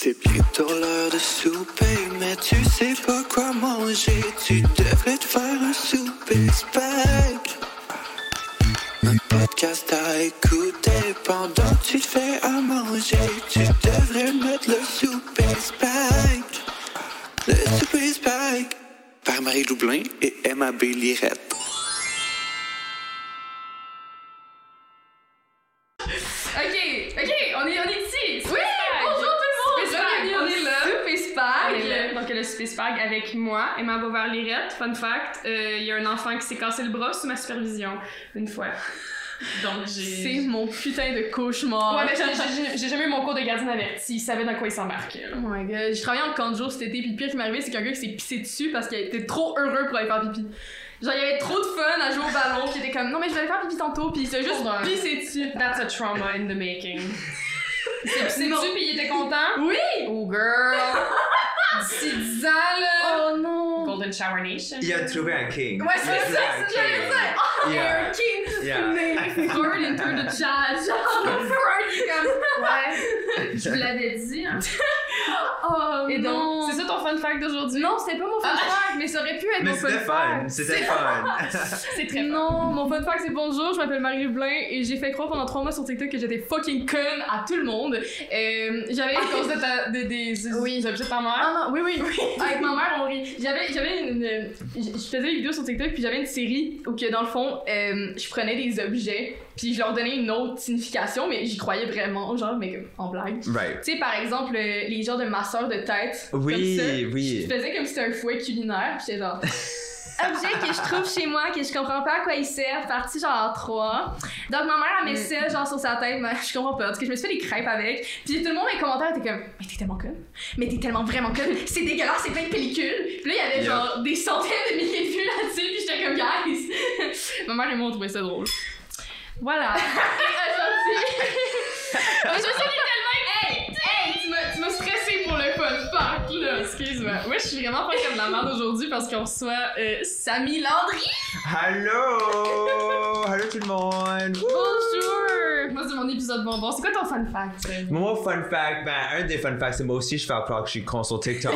C'est bientôt l'heure de souper, mais tu sais pas quoi manger. Tu devrais te faire un souper spag. Un podcast à écouter pendant que tu te fais à manger. Tu devrais mettre le souper spag. Le souper spag. Par Marie Loublin et Emma B. Emma Beauvert-Lirette. Fun fact, euh, il y a un enfant qui s'est cassé le bras sous ma supervision une fois. Donc C'est j'ai. mon putain de cauchemar. Ouais, mais j'ai- jamais eu mon cours de gardien averti. Il savait dans quoi il s'embarquait. Oh my god, j'ai travaillé en camp de jour cet été, puis le pire qui m'est arrivé, c'est qu'un gars qui s'est pissé dessus parce qu'il était trop heureux pour aller faire pipi. Genre, il y avait trop de fun à jouer au ballon, puis il était comme non, mais je vais aller faire pipi tantôt, puis il s'est juste on. pissé dessus. That's a trauma in the making. C'est pissé Non. dessus puis il était content? Oui! Oh girl! D'ici 10 ans là! Oh non! Golden Shower Nation. Il a trouvé un king. Ouais, c'est Il a ça, trouvé un c'est ça, j'allais king. dire. Oh, Yeah. un king! Yeah. Mais Freud into the chat, genre, Freud il est comme. Ouais, je vous l'avais dit. Hein. Oh Et non! donc, c'est ça ton fun fact d'aujourd'hui? Non, c'était pas mon fun fact, mais ça aurait pu être Mais mon fun c'était fun. fact. C'était fun. c'est très fun. Non, mon fun fact c'est bonjour, je m'appelle Marie Lublin et j'ai fait croire pendant trois mois sur TikTok que j'étais fucking conne à tout le monde. Euh, j'avais À cause de ta, de, des, Oui. objets de ta mère? Ah non, oui, oui, Avec ma mère, on rit. J'avais, j'avais une, je faisais des vidéos sur TikTok, puis j'avais une série où que dans le fond, euh, je prenais des objets, puis je leur donnais une autre signification, mais j'y croyais vraiment, genre, mais en blague. Right. Tu sais, par exemple, les genres de masseurs de tête. Oui, comme ça. oui. Je faisais comme si c'était un fouet culinaire, puis j'étais genre. Objet que je trouve chez moi, que je comprends pas à quoi il sert, partie genre 3. Donc ma mère, elle met ça genre sur sa tête, mais je comprends pas. Parce que je me suis fait des crêpes avec. Puis tout le monde les commentaires était comme, mais t'es tellement conne. Mais t'es tellement vraiment conne. C'est dégueulasse, c'est plein de pellicules. Puis là, il y avait genre des centaines de milliers de vues là-dessus, puis j'étais comme, guys. ma mère et moi, on trouvait ça drôle. Voilà. Je me suis tellement. Hey! Hey! Tu m'as- stressé pour le fun fact, là. Excuse-moi. Ouais, je suis vraiment pas comme la merde aujourd'hui parce qu'on reçoit euh, Samy Landry. Hello! Hello tout le monde! Bonjour! Moi, c'est mon épisode bonbon. C'est quoi ton fun fact? Mon fun fact, ben, un des fun facts, c'est moi aussi, je fais croire que je suis con sur TikTok.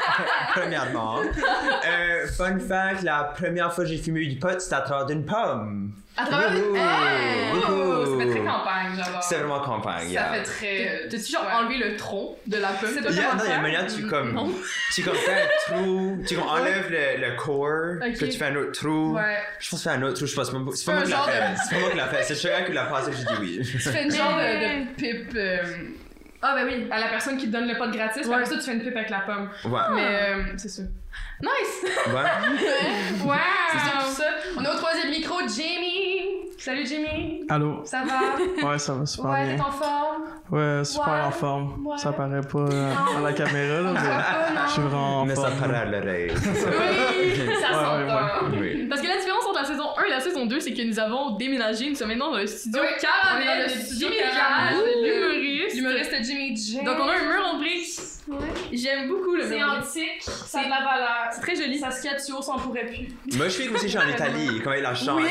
Premièrement. Euh, fun fact, la première fois que j'ai fumé du pot, c'était à travers d'une pomme. À travers Wouhou! Hey! Wouhou! Ça fait très campagne, j'adore. C'est vraiment campagne, Ça yeah. fait très. T'as-tu genre Ouais. enlevé le tronc de la pomme? C'est pas Yeah, non, il y a une manière, tu comme, Non. tu comme fais un trou, tu comme enlèves le, le corps, Ok. puis tu fais un autre trou. Ouais. Je pense que c'est un autre trou, je pas, c'est pas, moi qui l'a fait. C'est pas moi qui l'a fait, c'est Sugar qui l'a passé, j'ai dit oui. Tu fais une genre de, de pipe euh, Ah, ben oui. à la personne qui te donne le pot gratis, Ouais. après ça, tu fais une pipe avec la pomme. Ouais. Mais euh, c'est ça. Nice! Ouais. Wow! C'est tout ça. On est au troisième micro, Jamie! Salut, Jamie! Allô? Ça va? Ouais, ça va super ouais, t'es bien. en forme? Ouais, super Ouais. en forme. Ouais. Ça paraît pas euh, à la caméra, là, Ça mais pas, je suis vraiment en Mais ça paraît à l'oreille. Oui! Ça Ouais, s'entend. ouais, Oui. Parce que la différence entre la saison 1 et la saison 2, c'est que nous avons déménagé. Nous sommes maintenant dans le studio Oui, Caramel, on est dans le de studio Jimmy Caramel. L'humoriste. L'humoriste Jimmy J. Donc on a un mur en briques. J'aime beaucoup le C'est antique, ça a de la valeur. C'est très joli. Saskatchewan, ça en pourrait plus. Moi, je suis aussi, suis en Italie. Quand il a la chandelle,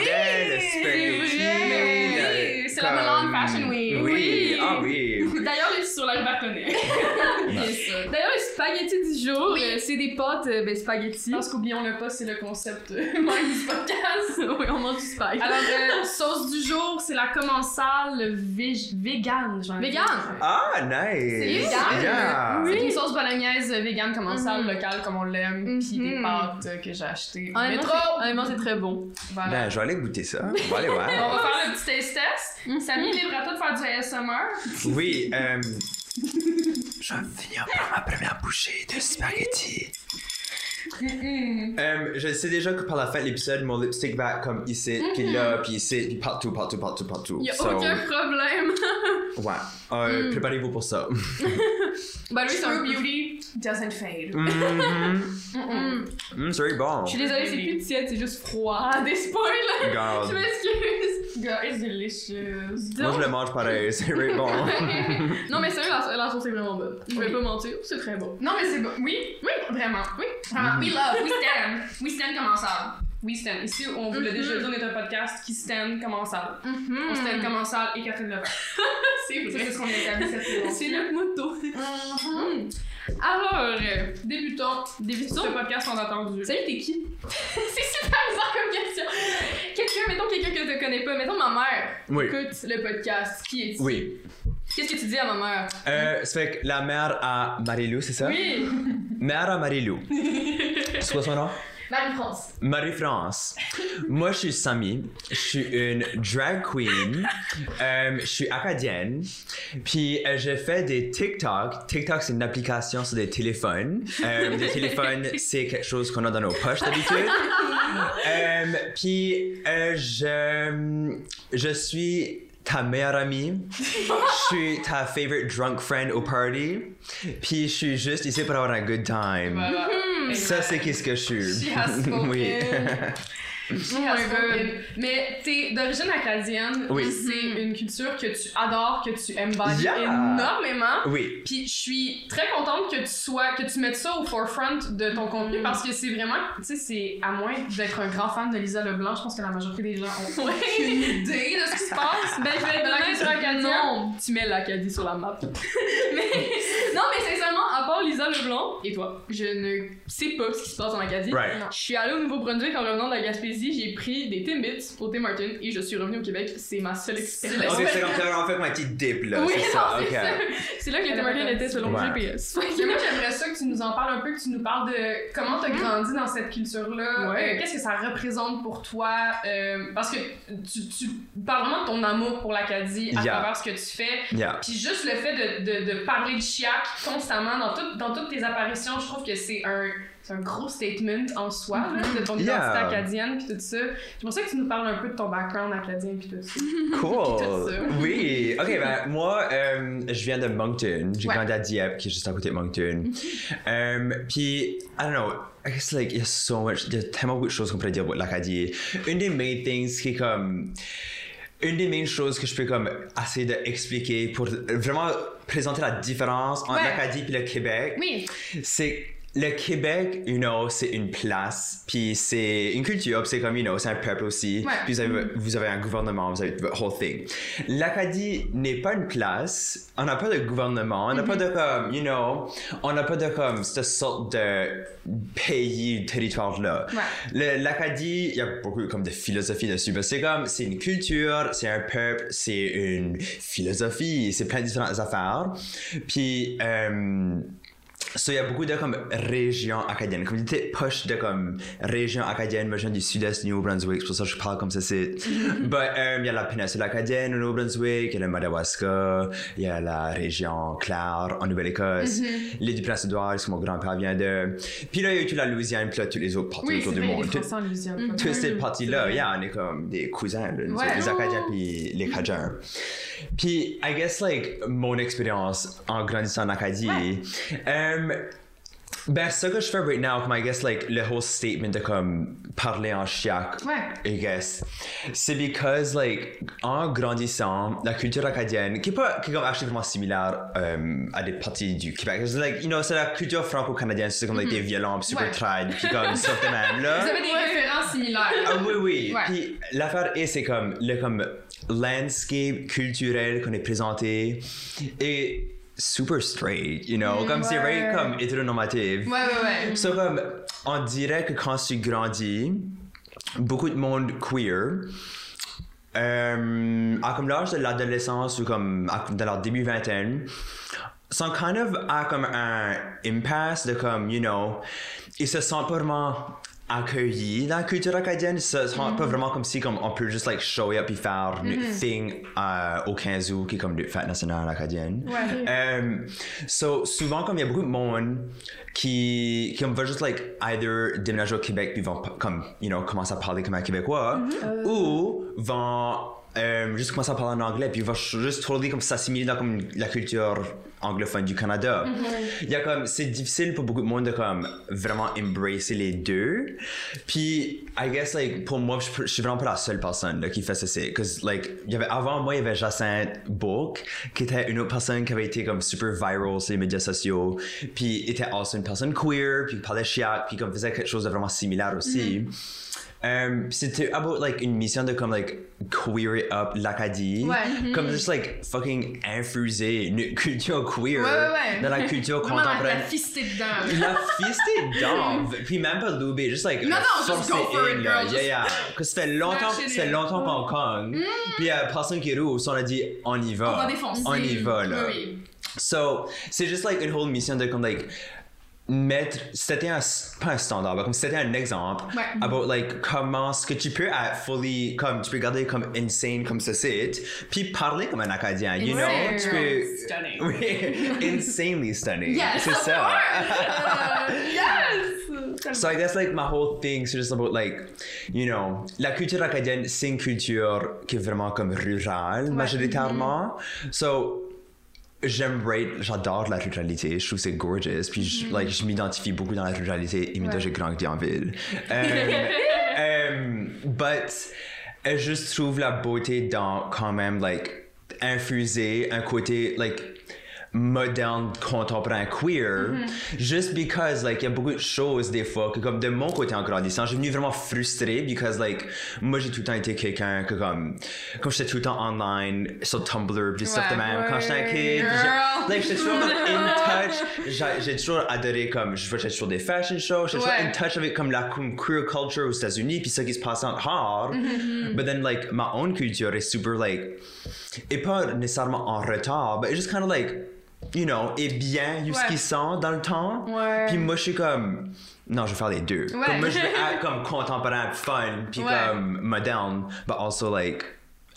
le spaghetti. Oui, c'est la Milan Fashion Week. Oui, Oui. ah oui. D'ailleurs, les, Sur la Baconnet. Bien sûr. d'ailleurs, les spaghettis du jour, Oui. euh, c'est des pâtes euh, ben, spaghettis. Pense qu'oublions-le pas, c'est le concept euh, même du podcast. oui, on mange du spag. Alors, euh, sauce du jour, c'est la commensale vég- vegan. j'ai Vegan? Ah, nice. C'est vegan. Yeah. Une sauce bolognaise vegan commensale Mhm. locale comme on l'aime, puis des Mhm. pâtes que j'ai achetées au métro. c'est- honnêtement, c'est très bon. Voilà. Ben, je vais aller goûter ça. On va aller On voir. va faire le petit taste test. Mhm. Samy, libre à toi de faire du ASMR. Oui, euh. Je vais finir par ma première bouchée de spaghetti. Euh, je sais déjà que par la fin de l'épisode, mon lipstick va comme ici, puis là, puis ici, puis partout, partout, partout, partout. Y a So, aucun problème. Ouais. Euh, Mm. Préparez-vous pour ça. bah c'est un True beauty doesn't fade. Mhm. Mm. Mm, c'est very bon. Je suis désolée, c'est plus tiède, c'est juste froid. Des spoils! Regarde. Je m'excuse. Girl, it's delicious. Moi, je le mange pareil, c'est very bon. Non, mais sérieux, la, la sauce est vraiment bonne. Je vais Oui. pas mentir, c'est très bon. Non, mais c'est bon. Oui, oui, vraiment. Oui, vraiment. We love, we stand. We stand commensal. We stand. Ici, on vous l'a déjà dit, on est un podcast qui stand commensal. On stand commensal et Catherine Levac. c'est C'est vrai. ce qu'on a établi cette saison. C'est notre motto. Mhm. Alors, euh, débutons. Débutons. Ce podcast on a attendu. Salut, t'es qui? C'est super bizarre comme question. Quelqu'un, mettons quelqu'un que tu connais pas. Mettons ma mère. Oui. Écoute le podcast. Qui est-tu? Oui. Qu'est-ce que tu dis à ma mère? Euh, ça fait que la mère à Marilou, c'est ça? Oui! Mère à Marilou. C'est quoi son nom? Marie-France. Marie-France. Moi, je suis Samy. Je suis une drag queen. Euh, je suis acadienne. Puis, euh, je fais des TikTok. TikTok, c'est une application sur des téléphones. Euh, des téléphones, c'est quelque chose qu'on a dans nos poches d'habitude. Euh, puis, euh, je, je suis ta meilleure amie. Je suis ta favorite drunk friend au party. Puis, je suis juste ici pour avoir un good time. Voilà. Ça, c'est qu'est-ce que je suis. Oui. Oh my. God. Mais t'es d'origine acadienne. Oui. C'est une culture que tu adores, que tu embodies Yeah. énormément. oui. Puis je suis très contente que tu sois, que tu mettes ça au forefront de ton contenu parce que c'est vraiment, tu sais, c'est à moins d'être un grand fan de Lisa Leblanc, je pense que la majorité des gens ont aucune idée de ce qui se passe. Ben, je vais De la être culture honnête, acadienne. Non, tu mets l'Acadie sur la map. mais, non, mais sincèrement, à part Lisa Leblanc, Et toi? je ne sais pas ce qui se passe en Acadie. Right. Je suis allée au Nouveau-Brunswick en revenant de la Gaspésie, j'ai pris des Timbits au Tim Martin et je suis revenue au Québec. C'est ma seule expérience. C'est comme fait ma petite dip là, Oui, c'est ça, c'est là que les Tim Martin étaient selon Ouais. le GPS. Moi, j'aimerais ça que tu nous en parles un peu, que tu nous parles de comment t'as grandi dans cette culture-là. Ouais. Euh, Qu'est-ce que ça représente pour toi? euh, parce que tu, tu parles vraiment de ton amour pour l'Acadie à Yeah. travers ce que tu fais. Yeah. Puis juste le fait de, de, de parler de Chiac constamment dans, tout- dans toutes tes apparitions, je trouve que c'est un, c'est un gros statement en soi, là, de ton Yeah. identité acadienne puis tout ça. J'aimerais ça que tu nous parles un peu de ton background acadien puis tout ça. Cool. tout ça. Oui. Ok, ben moi, euh, je viens de Moncton. J'ai Ouais. grandi à Dieppe, qui est juste à côté de Moncton. Euh, Puis, I don't know. I guess like il y a so much, il y a tellement beaucoup de choses qu'on pourrait dire pour l'Acadie. Une des main things qui est comme une des main choses que je peux comme essayer d'expliquer pour vraiment présenter la différence entre Ouais. l'Acadie et le Québec. Oui. c'est le Québec, you know, c'est une place, puis c'est une culture, puis c'est comme, you know, c'est un peuple aussi. Ouais. Puis vous avez, vous avez un gouvernement, vous avez the whole thing. L'Acadie n'est pas une place, on n'a pas de gouvernement, on n'a pas de comme, you know, on n'a pas de comme cette sorte de pays, territoire-là. Ouais. L'Acadie, il y a beaucoup comme de philosophie dessus. que C'est comme, c'est une culture, c'est un peuple, c'est une philosophie, c'est plein de différentes affaires. Puis, euh, So, il y a beaucoup de comme régions acadiennes, comme petites poches de comme régions acadiennes, moi je viens du sud-est du Nouveau-Brunswick, c'est pour ça que je parle comme ça c'est. But euh, il y a la péninsule acadienne au Nouveau-Brunswick, il y a le Madawaska, il y a la région Clare en Nouvelle-Écosse, l'île du Prince-Édouard, que mon grand-père vient de. Puis là il y a eu toute la Louisiane, puis là tous les autres parties Oui, autour du monde. toutes ces Mhm. parties-là, yeah, on est comme des cousins, là, Ouais. les Acadiens puis les Cajuns. Puis, I guess, like, mon expérience en grandissant en Acadie, euh, ben, ce que je fais right now, comme, I guess, like, le whole statement de, comme, parler en chiac, Ouais. I guess, c'est because, like, en grandissant, la culture acadienne, qui est pas, qui est comme actually vraiment similaire euh, à des parties du Québec, c'est like, you know, c'est la culture franco-canadienne, c'est comme, like, des violents, puis super Ouais. trad, puis comme, ça de même, là. Vous avez des références similaires. Ah oui, oui. Ouais. Puis l'affaire est, c'est comme le comme landscape culturel qu'on est présenté est super straight, you know, comme c'est very comme hétéronormatif. Ouais, ouais, ouais. So comme on dirait que quand tu grandis, beaucoup de monde queer. Euh, à comme l'âge de l'adolescence ou comme à- dans leur début vingtaine, sont kind of à comme un impasse de comme, you know, ils se sentent pas vraiment accueillis dans la culture acadienne, ils se sentent pas vraiment comme si comme on peut juste like show up et faire notre thing euh, au 15 août qui est comme le fête nationale acadienne. Ouais. Euh, so, souvent, comme il y a beaucoup de monde qui, qui va juste, like, either déménager au Québec puis vont, comme, you know, commencer à parler comme un Québécois, ou vont euh, juste commencer à parler en anglais puis vont juste totally comme s'assimiler dans comme la culture anglophone du Canada. Il y a comme, c'est difficile pour beaucoup de monde de comme vraiment embrasser les deux. Puis, I guess, like, pour moi, je, je suis vraiment pas la seule personne là, qui fait ça. C'est, cause, like, il y avait, avant moi, il y avait Jacinthe Bourque, qui était une autre personne qui avait été comme super viral sur les médias sociaux. Puis, était aussi une personne queer, puis parlait chiac, puis comme faisait quelque chose de vraiment similaire aussi. Um, c'était about like une mission de comme like queer it up l'Acadie. Ouais. Comme juste like fucking infuser une culture queer? Ouais, ouais, ouais. dans la culture Vraiment la, la contemporaine. fister dedans. La fister dedans, puis même pas louber, juste like Non, non, just go for it, girl, Yeah, yeah. Que ça fait longtemps, ça fait longtemps qu'on cogne, puis il y a personne qui roule, on a dit on y va. On va défoncer. On y va là. Oui, oui. So, c'est juste like une whole mission de comme like mettre c'était un pas un standard comme c'était un exemple Ouais. about like comment ce que tu peux être fully comme tu peux garder comme insane comme ce site puis parler comme un acadien you know? Ouais. tu peux Stunning. oui insanely stunning Yes, c'est ça yes! So I guess like my whole thing is just about like, you know, la culture acadienne, c'est une culture qui est vraiment comme rurale majoritairement. So j'aimerais, j'adore la ruralité, je trouve c'est gorgeous, puis je, like, je m'identifie beaucoup dans la ruralité, et maintenant j'ai grandi en ville. Um, um, but je trouve la beauté dans quand même like infuser un côté like moderne contemporain queer juste because like il y a beaucoup de choses des fois que comme de mon côté en grandissant j'ai venu vraiment frustré because like moi j'ai tout le temps été quelqu'un que comme comme j'étais tout le temps online sur Tumblr puis stuff de même. Quand j'étais un kid like j'étais toujours comme in touch. J'ai toujours adoré comme je faisais toujours des fashion shows j'étais toujours in touch avec comme la queer culture aux États-Unis puis ce qui se passe en hard but then like ma own culture est super like et pas nécessairement en retard but it's just kind of like you know est bien jusqu'ici dans le temps Ouais. puis moi je suis comme non je vais faire les deux Ouais. comme moi je veux être comme contemporain fun puis Ouais. comme moderne but also like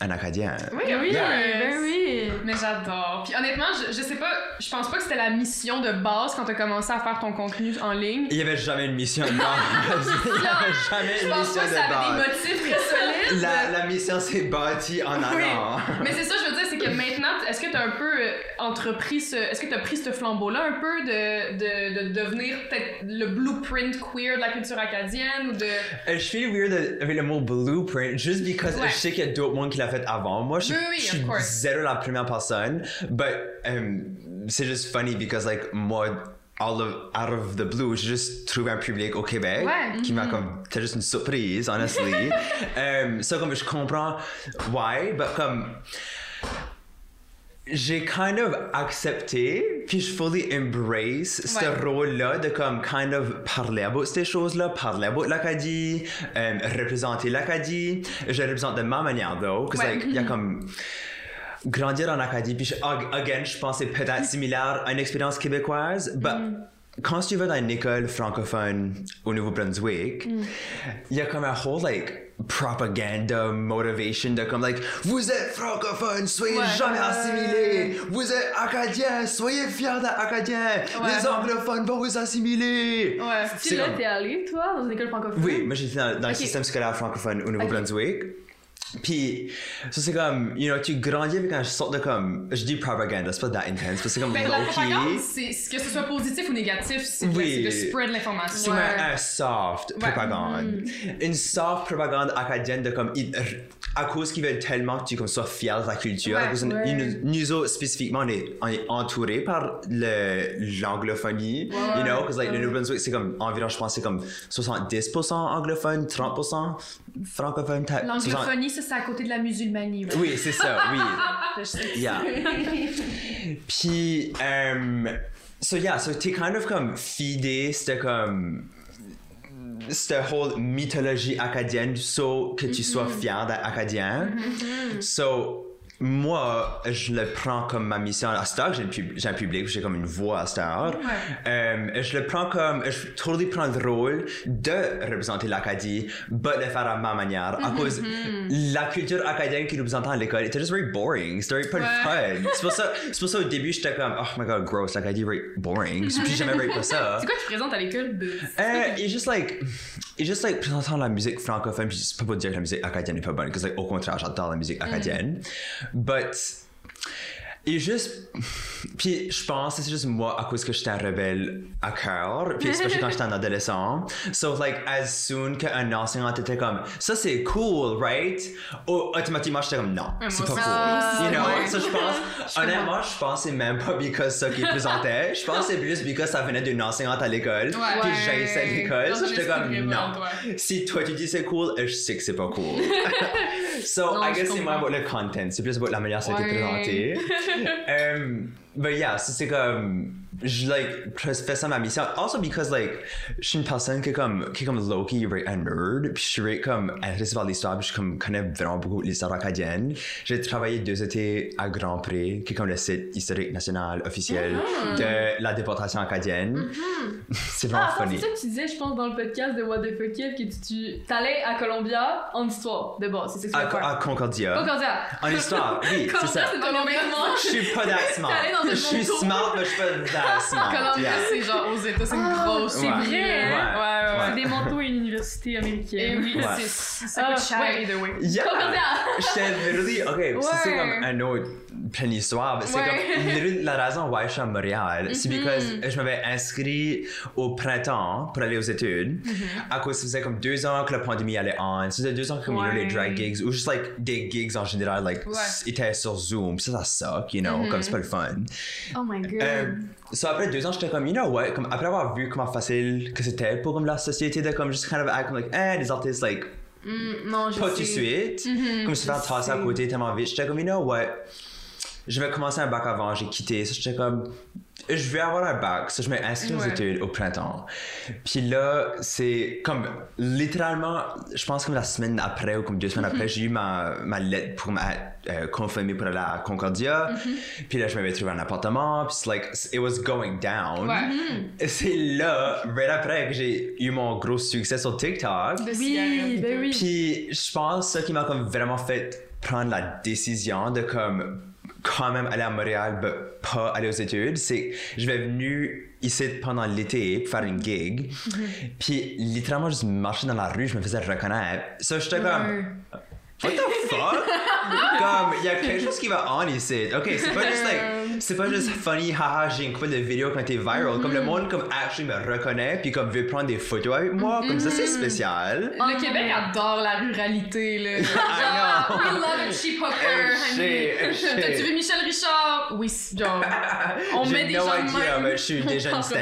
un acadien Oui, Oui, Yeah. ben oui. Mais j'adore. Puis honnêtement, je, je sais pas, je pense pas que c'était la mission de base quand t'as commencé à faire ton contenu en ligne. il y avait jamais une mission de base il y avait jamais Je une pense mission pas que de ça avait des base motifs très solides. la, la mission s'est bâtie en Oui. allant Mais c'est ça, je veux dire, c'est que maintenant, est-ce que t'as un peu euh, entrepris ce. Est-ce que t'as pris ce flambeau-là un peu de, de, de devenir peut-être le blueprint queer de la culture acadienne ou de. Euh, Je suis weird avec le mot blueprint juste because Ouais. je sais qu'il y a d'autres monde qui l'a fait avant moi. Je, Oui, oui, je suis zéro la première personne. But um, c'est juste funny because like moi, all of, out of the blue, j'ai juste trouvé un public au Québec Ouais. qui m'a comme, c'était juste une surprise, honestly. um, so comme je comprends why, but comme j'ai kind of accepté, puis je fully embrace ce rôle-là de comme kind of parler about ces choses-là, parler about l'Acadie, euh, représenter l'Acadie. Je représente de ma manière, though, parce Ouais. like, il y a comme grandir en Acadie, puis je- ag- again, je pense que c'est peut-être similaire à une expérience québécoise, but quand tu vas dans une école francophone au Nouveau-Brunswick, il y a comme un whole like propaganda motivation de comme like vous êtes francophone soyez Ouais. jamais assimilés vous êtes acadien soyez fiers d'être acadien Ouais. les anglophones vont vous assimiler Ouais. Tu C'est là, comme- t'es allé, toi, dans une école francophone? oui, moi j'étais dans, dans le système scolaire francophone au Nouveau-Brunswick. Puis, ça c'est comme, you know, tu grandis avec un sorte de comme, je dis propaganda, c'est pas that intense, parce que c'est comme Ben, la propagande, c'est que ce soit positif ou négatif, c'est Oui. de spread l'information. C'est comme un, un soft Ouais. propagande. Une soft propagande acadienne de comme, à cause qu'ils veulent tellement que tu comme, sois fier de ta culture. Ouais. à cause de- Ouais. nous, autres, spécifiquement, on est, on est entourés par l'anglophonie. You know, because like, le New Brunswick, c'est comme, environ, je pense, c'est comme 70% anglophone, 30% francophone. peut-être 60 L'anglophonie, ça, c'est à côté de la musulmanie. Oui, c'est ça, oui. Je sais. Yeah. Puis, um, so yeah, so t'es kind of comme fidé, c'était comme cette whole mythologie acadienne, so que tu sois fier d'être acadien. So, moi, je le prends comme ma mission. À heure, j'ai, j'ai un public, j'ai comme une voix à cette heure. Euh, je le prends comme, je totally prends le rôle de représenter l'Acadie, but de le faire à ma manière. À cause la culture acadienne qui nous présentait à l'école était just very boring. C'était very pas le fun. C'est pour ça, c'est pour ça au début, j'étais comme, oh my god, gross, l'Acadie, very boring. Puis jamais very pas ça. C'est quoi que tu présentes à l'école de. Euh, il est juste like, il est juste like présentant la musique francophone, puis c'est pas pour dire que la musique acadienne est pas bonne, parce que like, au contraire, j'adore la musique acadienne. But Et juste. Puis je pense que c'est juste moi à cause que j'étais un rebelle à cœur. Puis especially quand j'étais un adolescent. So, like, as soon qu'un enseignant était comme, ça c'est cool, right? Ou automatiquement j'étais comme, non, c'est pas cool. You know? So, je pense, honnêtement, je pense que c'est même pas because ça qui présentait. Je pense que c'est plus because ça venait d'une enseignante à l'école. Puis j'haïssais l'école. So, j'étais comme, non. Si toi tu dis c'est cool, je sais que c'est pas cool. so, I guess c'est moins about le content. C'est plus about la manière dont ça a été présenté. um, but yeah, so c'est comme. Je like, je fais ça ma mission. Also because like, je suis une personne qui est comme, qui est comme low-key, right, un nerd. Puis je suis right, comme intéressée par l'histoire. Puis je comme, connais vraiment beaucoup l'histoire acadienne. J'ai travaillé deux étés à Grand Prix, qui est comme le site historique national officiel de la déportation acadienne. C'est vraiment Ah, funny. c'est ça que tu disais, je pense, dans le podcast de What the Fuck Kid, que tu, tu t'allais à Columbia en histoire, de base. C'est ça que tu À, à. Concordia. Concordia. En histoire, oui, c'est ça. c'est ton environnement. Je suis pas un Je suis smart, mais je suis pas smart. Yeah. c'est genre aux États, c'est une Ah, grosse. c'est Ouais. vrai, Ouais. hein? Ouais, ouais, C'est des manteaux et une université Et américaine. oui, Ouais. c'est- ça Ah, coûte cher, ouais. either way. Yeah. J'étais ok, c'est comme un autre pleine histoire. C'est Ouais. comme, la raison why je suis à Montréal, c'est Mm-hmm. parce que je m'avais inscrit au printemps pour aller aux études. Mm-hmm. À cause, ça faisait comme deux ans que la pandémie allait on. Ça faisait deux ans que comme, you know, les drag gigs, ou juste like des gigs en général, like, étaient sur Zoom. Ça, ça suck, you know, Mm-hmm. comme c'est pas le fun. Oh my god. Euh, so après deux ans, j'étais comme, you know what, comme après avoir vu comment facile que c'était pour comme la société de comme just kind of act comme like, eh, les artistes like Mm, non, je pas tout de suite, Mhm, comme se faire je tasser à côté tellement vite. J'étais comme, you know what, je vais commencer un bac avant, j'ai quitté. J'étais comme, je vais avoir un bac, so je m'ai inscrit aux Ouais. études au printemps. Puis là, c'est comme littéralement, je pense comme la semaine après ou comme deux semaines Mhm. après, j'ai eu ma, ma lettre pour me euh, confirmer pour aller à Concordia. Mhm. Puis là, je m'avais trouvé un appartement. Puis c'est like, it was going down. Ouais. Et c'est là, right après, que j'ai eu mon gros succès sur TikTok. Oui, ben oui. Puis je pense que ça qui m'a comme vraiment fait prendre la décision de comme quand même aller à Montréal, mais pas aller aux études, c'est je vais venu ici pendant l'été pour faire une gig. Puis littéralement juste marcher dans la rue, je me faisais reconnaître. Ça, j'étais comme What the fuck? Comme, il y a quelque chose qui va on ici. Ok, c'est pas juste like, c'est pas juste funny, haha, j'ai une couple de vidéos quand t'es viral. Comme le monde, comme, actually me reconnaît, puis comme veut prendre des photos avec moi. Comme ça, c'est spécial. Le Québec adore la ruralité, là. Know. We love a cheap hooker, honey. T'as-tu vu Michel Richard? Oui, genre. On J'ai met des no gens de même. je suis déjà une stan.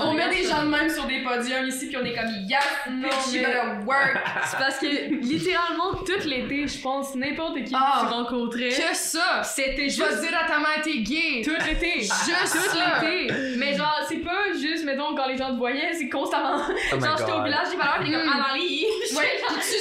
On met des gens de même sur des podiums ici, puis on est comme yes, bitch, you better work. C'est parce que littéralement tout l'été, je pense, n'importe qui Ah. que tu rencontrais, Que ça! c'était Je vais juste dire à ta mère, t'es gay! tout l'été. Juste tout l'été. Mais genre, c'est pas juste, mettons, quand les gens te voyaient, c'est constamment. Oh genre, j'étais au village des valeurs, pis comme Mm. Amalie. Ouais, puis tu sais,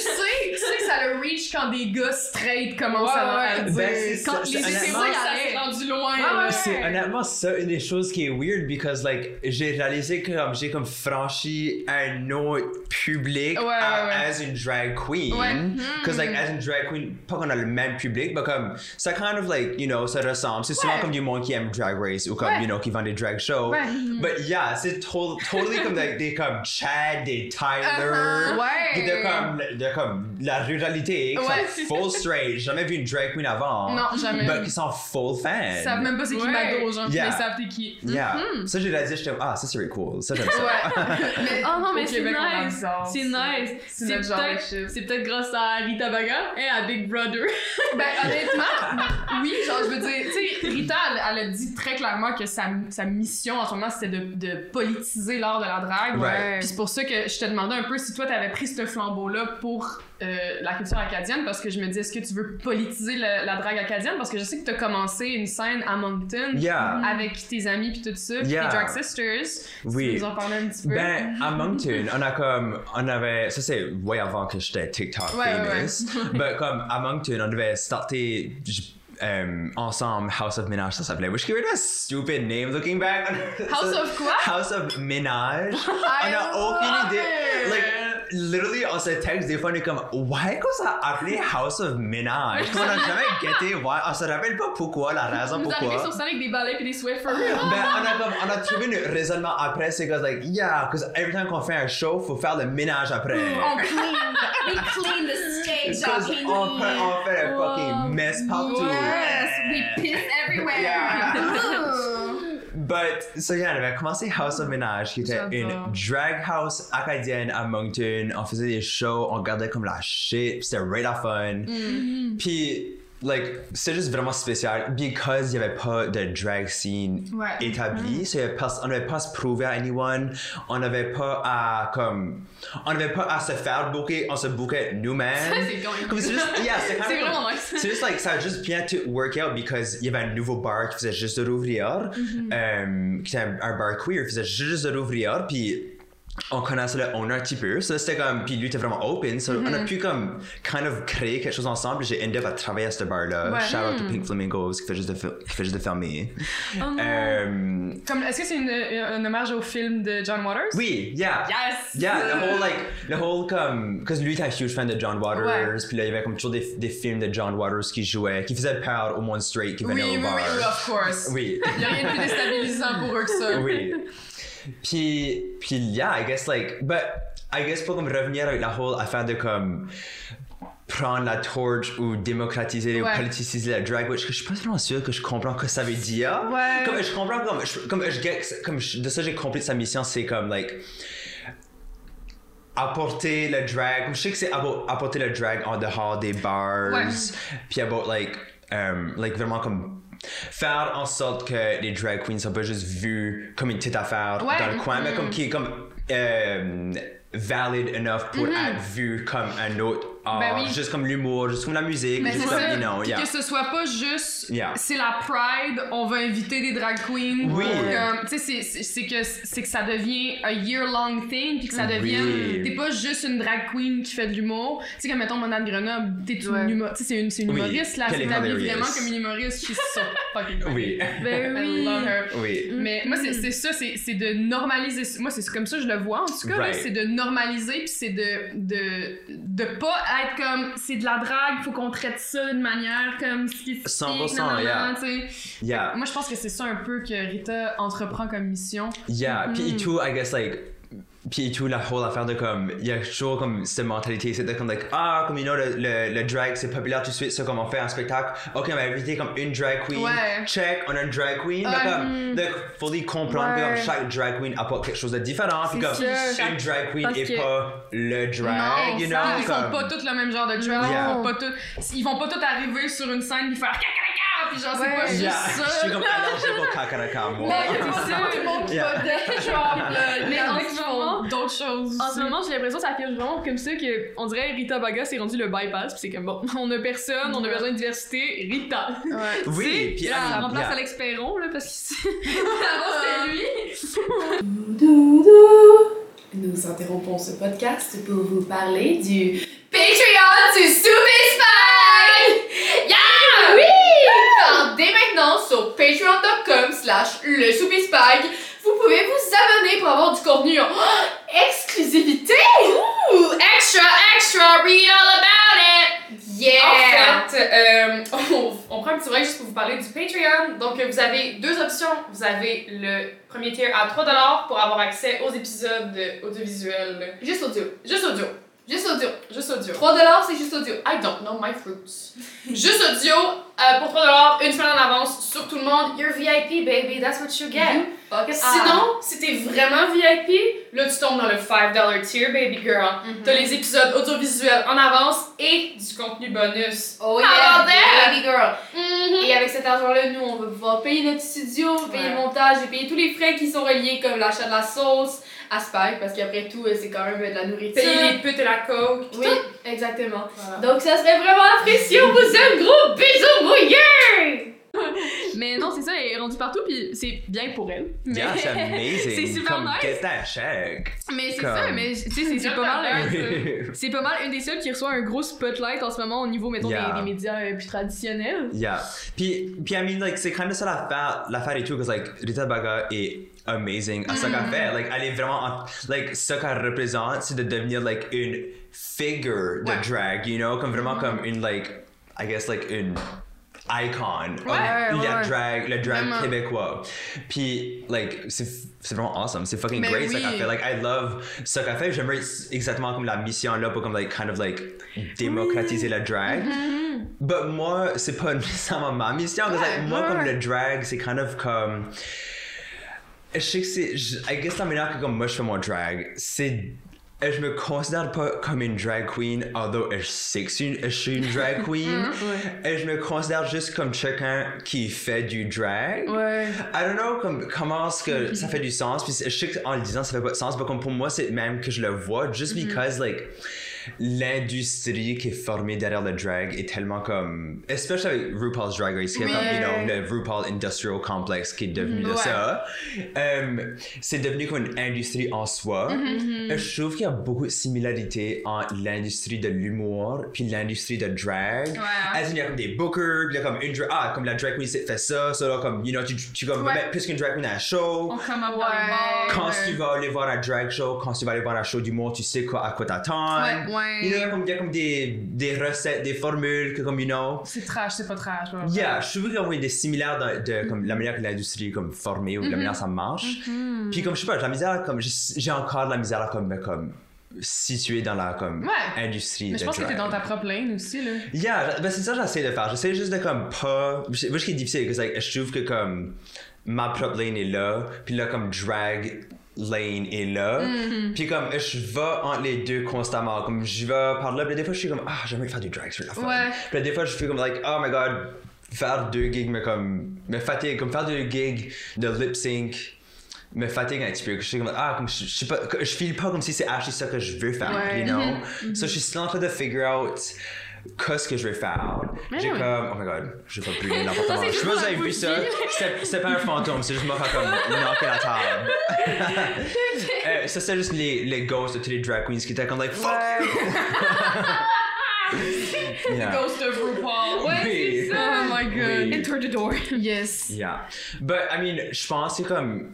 tu sais que ça le reach quand des gars straight commencent à, à Ouais, dire. Ben, c'est ça, quand les c'est que ça s'est rendu loin. là. C'est honnêtement ça une des choses qui est weird because like j'ai réalisé que comme j'ai comme franchi un autre public Ouais, à- ouais, ouais. as une drag queen Ouais. because like as une drag queen pas qu'on a le même public mais comme ça kind of like you know ça ressemble c'est souvent Ouais. comme du monde qui aime drag race ou comme Ouais. you know qui vend des drag shows Ouais. but yeah c'est to- totally comme like, des comme Chad des Tyler Uh-huh. Ouais. de comme de comme la ruralité qui Ouais. sont full straight j'ai jamais vu une drag queen avant Non, jamais. mais qui sont full fans Ils savent même pas c'est qui Ouais. Mado, genre, Yeah. mais ils savent t'es qui. Yeah. Mhm. Ça, j'ai réalisé, j'étais ah, ça, c'est really cool. Ça, j'aime ça. Ouais. Mais Oh non, mais c'est nice. C'est nice. C'est C'est c'est peut-être grâce à Rita Baga et à Big Brother. Ben, honnêtement, oui, genre, je veux dire, tu sais, Rita, elle, elle a dit très clairement que sa, sa mission en ce moment, c'était de, de politiser l'art de la drague. Ouais. Puis c'est pour ça que je te demandais un peu si toi, t'avais pris ce flambeau-là pour euh, la culture acadienne, parce que je me dis, est-ce que tu veux politiser la drague acadienne? Parce que je sais que t'as commencé une scène à Moncton Yeah. avec tes amis puis tout ça, puis Yeah. tes Drag Sisters. Tu Oui. peux nous en un petit peu? Ben, à Moncton, on a comme, on avait, ça c'est way avant que j'étais TikTok Ouais, famous. Ben, comme, à Moncton, on devait starter, euh, ensemble House of Ménage, ça s'appelait. Which gave it a stupid name looking back. House of quoi? House of Ménage. I on a aucune idée. Like, literally, on se texte des fois, on est comme, why qu'on s'est appelé House of Ménage? On n'a jamais guetté, why? On se rappelle pas pourquoi, la raison Vous arrivez pourquoi. sur scène avec des balais et des Swiffer. Ben, on a, comme, on a trouvé un raisonnement après, c'est que, like, yeah, because every time qu'on fait un show, faut faire le ménage après. On clean. We clean the stage on fait, on fait un fucking mess partout. Yes, we piss everywhere! But, so yeah, on avait commencé House of Ménage, qui était une drag house acadienne à Moncton. On faisait des shows, on regardait comme la shit, c'était la fun. Mm. Puis, like, c'était juste vraiment spécial, because il n'y avait pas de drag scene Ouais. établie, Mm. so pas- on n'avait pas à se prouver à anyone, on n'avait pas à, comme, on n'avait pas à se faire booker, on se bookait nous-mêmes. c'est. Comme c'est juste, yeah, c'est vraiment nice. C'est juste, like, ça a juste bien tout work out because il y avait un nouveau bar qui faisait juste de rouvrir, Mm-hmm. euh, qui était un, un bar queer, qui faisait juste de rouvrir, puis on connaissait le owner un petit peu, so c'était comme, puis lui était vraiment open, so on Mm-hmm. a pu comme, kind of créer quelque chose ensemble, j'ai ended up à travailler à ce bar-là, Ouais. shout out to Pink Flamingos, qui fait juste de, qui fait juste de fermer. Oh. Euh, Comme, est-ce que c'est une- un hommage au film de John Waters? oui, yeah. Yes! Yeah, the whole like, the whole comme, parce que lui était un huge fan de John Waters, puis là il y avait comme toujours des, des films de John Waters qui jouaient, qui faisaient peur au monde straight qui Oui, venait oui, au oui, bar. oui, of course. Oui. Il y a rien de plus déstabilisant pour eux que ça. oui. Puis, puis, yeah, I guess like, but I guess pour comme revenir avec la whole affaire de comme prendre la torche ou démocratiser ou Ouais. politiciser la drag, which que je suis pas vraiment sûr que je comprends ce que ça veut dire. Ouais. Comme je comprends comme, je, comme je get, comme je- de ça j'ai compris sa mission, c'est comme like apporter le drag. Je sais que c'est about- apporter le drag en dehors des bars. Ouais. Puis about like, um, like vraiment comme faire en sorte que les drag queens soient pas juste vues comme une petite affaire Ouais. dans le coin, mais comme qui est comme euh, valid enough pour être vu comme un autre art, Ben oui. juste comme l'humour, juste comme la musique, Mais juste c'est comme, ça. you know, yeah. que ce soit pas juste, Yeah. c'est la Pride, on va inviter des drag queens. Oui. Tu sais, c'est- c'est c'est que, c'est que ça devient un year-long thing, puis que ça devient. Oui. T'es pas juste une drag queen qui fait de l'humour. Tu sais, comme mettons Mona de Grenoble, t'es une Ouais. humoriste. Tu sais, c'est une, c'est une Oui. humoriste, là. Qu'elle Elle est s'établit hilarious. vraiment comme une humoriste. She's so fucking. Oui. Ben I oui. love her. Oui. Mais moi, c'est c'est ça, c'est c'est de normaliser. Moi, c'est comme ça que je le vois, en tout cas. là, Right. C'est de normaliser, puis c'est de, de, de pas être comme c'est de la drague, faut qu'on traite ça d'une manière comme spécifique. 100%, nanana, yeah. tu sais. Yeah. Moi, je pense que c'est ça un peu que Rita entreprend comme mission. Yeah, Mm. I guess, like, puis et tout, la whole affaire de comme, il y a toujours comme cette mentalité, c'est de comme, like, ah, comme, you know, le, le, le drag, c'est populaire tout de suite, ça, comme on fait un spectacle, ok, on va inviter comme une drag queen, Ouais. check, on a une drag queen, Ouais. mais comme, de fully comprendre que comme chaque drag queen apporte quelque chose de différent, puis C'est comme, ça. une drag queen Parce est que- pas le drag, non, you know, ils font comme- pas tous le même genre de drag. Yeah. Ils, font pas tous, ils vont pas tous arriver sur une scène et faire caca puis genre, c'est Ouais. pas juste ça. je suis comme allergique au kakaraka, moi. Non, c'est. Tout le monde qui Yeah. va genre, là, Mais en ce moment- d'autres choses. En ce moment, j'ai l'impression que ça fait vraiment comme ça que on dirait Rita Baga s'est rendu le bypass, puis c'est comme bon, on a personne, on a besoin de diversité, Rita. Ouais. Oui, puis on remplace. Alex Perron là parce que avant c'était lui. Nous interrompons ce podcast pour vous parler du Patreon du Super Spy! Yeah! Dès maintenant, sur patreon.com slash le vous pouvez vous abonner pour avoir du contenu en exclusivité! Ouh! Extra, extra, read all about it! Yeah! En fait, euh, on, on prend un petit break juste pour vous parler du Patreon. Donc, vous avez deux options. Vous avez le premier tier à 3$ pour avoir accès aux épisodes audiovisuels. Juste audio. Juste audio. Juste audio. Juste audio. 3$ c'est juste audio. I don't know my fruits. Juste audio euh, pour 3$, une semaine en avance sur tout le monde. You're VIP, baby. That's what you get. It. Sinon, si t'es vraiment VIP, là, tu tombes dans le 5$ tier, baby girl. T'as les épisodes audiovisuels en avance et du contenu bonus. Oh yeah, baby girl. Et avec cet argent-là, nous, on va pouvoir payer notre studio, payer Ouais. le montage et payer tous les frais qui sont reliés, comme l'achat de la sauce à Spike, parce qu'après tout, euh, c'est quand même de la nourriture. Payer les putes et la coke. Oui, exactement. Voilà. Donc, ça serait vraiment apprécié. On vous aime, gros bisous mouillés! Mais non, c'est ça, elle est rendue partout puis c'est bien pour elle. Mais, Yeah, c'est amazing. c'est super comme, nice. get that check. mais c'est Comme- ça, mais tu sais c'est- pas mal. Euh, C'est pas mal une des seules qui reçoit un gros spotlight en ce moment au niveau, mettons, Yeah. des, des médias euh, plus traditionnels. Yeah. Puis, puis I mean, like, c'est kind of ça l'affaire, l'affaire et tout, parce like, Rita Baga est amazing à ce qu'elle fait. Like, elle est vraiment, en- like, ce qu'elle représente, c'est de devenir, like, une figure de Ouais. drag, you know? Comme vraiment comme une, like, I guess, like, une icon of Ouais, le ouais, ouais. drag, le drag Vraiment. québécois. Puis, like, c'est vraiment awesome. C'est fucking Mais great, oui. qu'elle fait. Like, I love ce qu'elle fait. J'aimerais exactement comme la mission là pour comme, like, kind of, like, démocratiser le drag. Mm-hmm. But moi, c'est pas nécessairement ma mission. Parce like, moi, comme le drag, c'est kind of comme. Je sais que c'est. I guess la manière que comme moi je fais mon drag, c'est. Je me considère pas comme une drag queen, although je sais que une- je suis une drag queen? Et je me considère juste comme quelqu'un qui fait du drag? Ouais. I don't know comme, comment est-ce que ça fait du sens? Puis je sais qu'en le disant, ça fait pas de sens. Mais comme pour moi, c'est même que je le vois. Just because, like, l'industrie qui est formée derrière le drag est tellement comme. Especially avec RuPaul's Drag Race, qui est comme, you know, le RuPaul Industrial Complex qui est devenu de Ouais. ça. Euh, c'est devenu comme une industrie en soi. Et je trouve qu'il y a beaucoup de similarités entre l'industrie de l'humour puis l'industrie de drag. Ouais. As in, il y a comme des bookers, puis il y a comme une drag, ah, comme la drag queen fait ça, ça là, comme, you know, tu, tu comme, Ouais. mettre plus qu'une drag queen à un show. On Ouais. Quand tu vas aller voir un drag show, quand tu vas aller voir un show d'humour, tu sais quoi, à quoi t'attendre. Ouais, il y a comme, il y a comme des, des recettes, des formules, que comme, you know. C'est trash, c'est pas trash. ouais. Yeah, je trouve qu'il y a des similaires de, de, comme, la manière que l'industrie est comme formée ou Mm-hmm. la manière que ça marche. Puis comme je sais pas, j'ai la misère, comme j'ai encore de la misère comme, me, comme situer dans la comme Ouais. industrie Mais je pense que t'es drag. dans ta propre lane aussi, là. Yeah, ben c'est ça que j'essaie de faire. J'essaie juste de comme pas. Moi, ce qui est difficile, c'est que like, je trouve que comme ma propre lane est là, puis là, comme drag lane est là. Mm-hmm. Puis comme je vais entre les deux constamment. Comme je vais par là, puis des fois, je suis comme, ah, j'aimerais faire du drag, c'est la fun. Ouais. Puis des fois, je fais comme, like, oh my god, faire deux gigs, mais comme, me fatigue, comme faire deux gigs de lip sync. Me fatigue un petit peu. Je suis comme, ah, comme je, je pas, je pas comme si c'est actually ça que je veux faire, Ouais. you know? Mm-hmm. So, je suis still en train de figure out qu'est-ce que je vais faire? J'ai oui. comme, oh my god, je vais pas plus n'importe quoi. Je sais pas si vous avez vu ça. C'est pas un fantôme, c'est juste moi faire comme knocker la table. Euh, ça, c'est juste les, les ghosts de tous les drag queens qui étaient comme, like, fuck! Yeah. Ghost of RuPaul. Ouais, Oui. c'est ça. Oh my god. Oui. Enter the door. Yes. Yeah. But, I mean, je pense que c'est comme.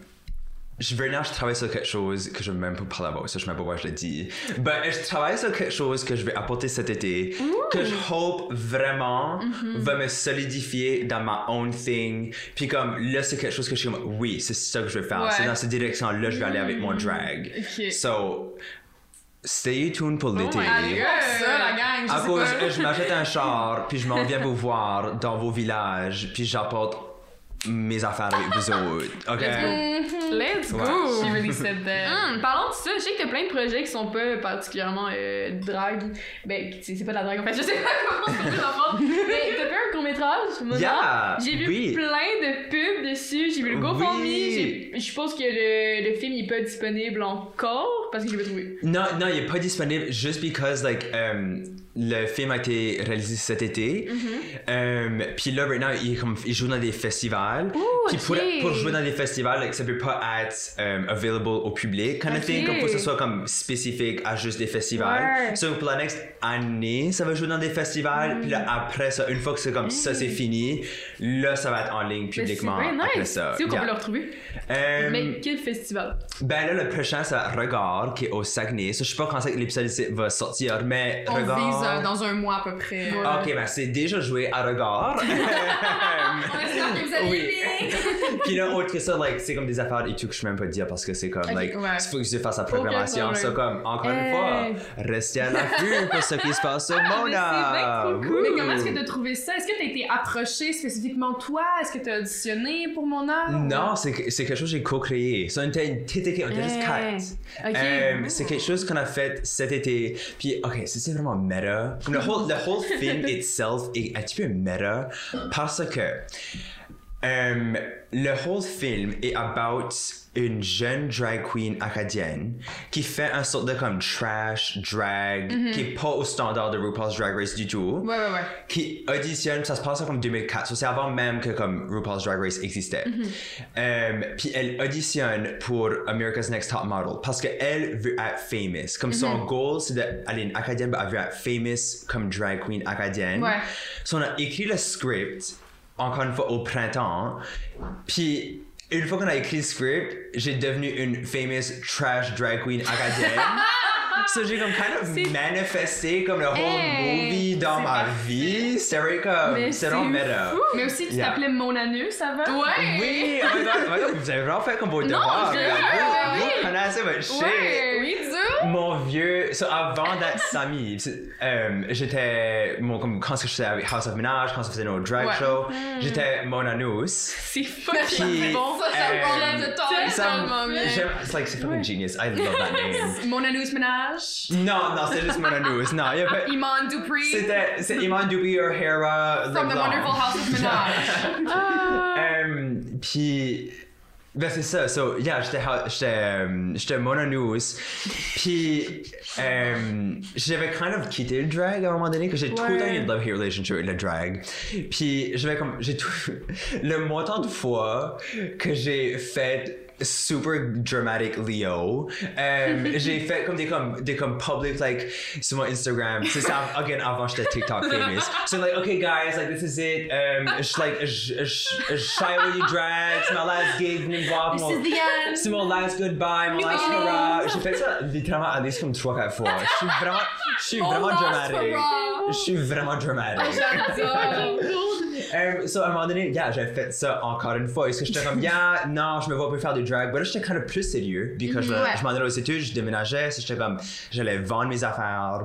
Je veux dire, je travaille sur quelque chose que je veux même pas parler ça je sais même pas pourquoi je le dis. But je travaille sur quelque chose que je vais apporter cet été, que je hope vraiment va me solidifier dans ma own thing. Puis comme là, c'est quelque chose que je suis comme, oui, c'est ça que je vais faire. Ouais. C'est dans cette direction-là, je vais aller avec mon drag. Ok. So, stay tuned pour l'été. Allez voir ça, la gang. Je À cause, pas. je m'achète un char, puis je m'en viens vous voir dans vos villages, puis j'apporte mes affaires avec vous autres. OK? Let's go. She really said that. Hum, parlons de ça, je sais que t'as plein de projets qui sont pas particulièrement euh, drague. Ben, c'est pas de la drague en fait, je sais pas comment France. Mais t'as fait un court-métrage. Yeah, J'ai vu oui. plein de pubs dessus, j'ai vu le GoFundMe, Oui. je suppose que le, le film il est pas disponible encore parce que je l'ai pas trouvé. Non, non, il est pas disponible juste because, like, um, le film a été réalisé cet été. Um, puis là, right now, il, comme, il joue dans des festivals. puis pour, ok. pour jouer dans des festivals, like, ça peut pas être um, available au public, kind of thing, comme faut que ce soit comme spécifique à juste des festivals. Ouais. So, pour la next année, ça va jouer dans des festivals. Puis là, après ça, une fois que c'est comme ça, c'est fini, là, ça va être en ligne Mais c'est publiquement bien après nice. ça. C'est où qu'on Yeah. peut le retrouver? Um, Mais quel festival? ben là, le prochain, c'est Regard, qui est au Saguenay. Ça, je sais pas quand c'est que l'épisode va sortir, mais On Regard... vise euh, dans un mois à peu près. Ouais. Ok, ben c'est déjà joué à Regard. On espère que vous allez Oui. Puis là, autre que ça, like, c'est comme des affaires et tout que je peux même pas dire parce que c'est comme, Ok, like, ouais. il faut que je fasse la programmation. Ça, comme, encore Hey. une fois, restez à l'affût pour ce qui se passe c'est bien trop cool. Mais comment est-ce que t'as trouvé ça? Est-ce que t'as été approché spécifiquement toi? Est-ce que t'as auditionné pour mon art? Non, c'est c'est quelque chose que j'ai co-créé. Était une équipe, on était juste quatre. Euh, c'est quelque chose qu'on a fait cet été. Puis, ok, c'est vraiment. Comme le whole, le whole film itself est un petit peu méta parce que le whole film est about une jeune drag queen acadienne qui fait un sorte de comme trash drag qui est pas au standard de RuPaul's Drag Race du tout Ouais, ouais, ouais. qui auditionne, ça se passe en comme 2004, so c'est avant même que comme RuPaul's Drag Race existait. Euh, puis elle auditionne pour America's Next Top Model parce qu'elle veut être famous. Comme son goal, c'est d'aller une acadienne, mais elle veut être famous comme drag queen acadienne. Ouais. So on a écrit le script, encore une fois au printemps, puis une fois qu'on a écrit le script, j'ai devenu une famous trash drag queen acadienne. So j'ai comme kind of manifesté comme le whole Hey, movie dans c'est ma vie. C'était comme, Mais c'est vraiment c'est meta. Mais aussi, tu Yeah. t'appelais Mon Anus, ça va? Ouais! Oui, oh my god, oh my god, vous avez vraiment fait comme vos devoirs. je- Vous- oui. Vous connaissez votre shit. Ouais! Oui, dur! Mon vieux, so avant d'être Samy, c'est- euh, j'étais, mon, comme quand je faisais avec House of Ménage, quand je faisais nos drag Ouais. shows, j'étais mon anus. C'est fucking bon! Ça, ça me euh, relève de like, c'est fucking genius. I love that name. Mon Anus Ménage. Non, non, c'est juste mon anus. Non, il y a pas. Iman Dupree? C'était, c'est Iman Duby O'Hara. From the. Wonderful House of Ménage. Ah! Puis ben c'est ça so yeah j'étais j'étais euh, j'étais mononous puis j'avais kind of quitté le drag à un moment donné que j'ai tout le temps eu une love hate relationship avec le drag puis j'avais comme j'ai tout le montant de fois que j'ai fait super dramatic Leo. Euh, j'ai fait comme des comme des comme public like sur mon Instagram. C'est ça again avant j'étais TikTok famous. So like okay guys like this is it. Um like shy away you drag ma last gig voir This is the end! c'est mon last goodbye mon last hurrah. J'ai fait ça littéralement à least comme 3 4 fois. Je suis vraiment je suis vraiment last dramatic hurrah. je suis vraiment dramatic Um, so, à un moment donné, yeah, j'ai fait ça encore une fois. Est-ce que j'étais comme, yeah, non, je me vois plus faire du drag. Mais là, j'étais kind of plus sérieux. Puis quand je, Ouais. je m'en allais aux études, je déménageais. so J'étais comme, j'allais vendre mes affaires.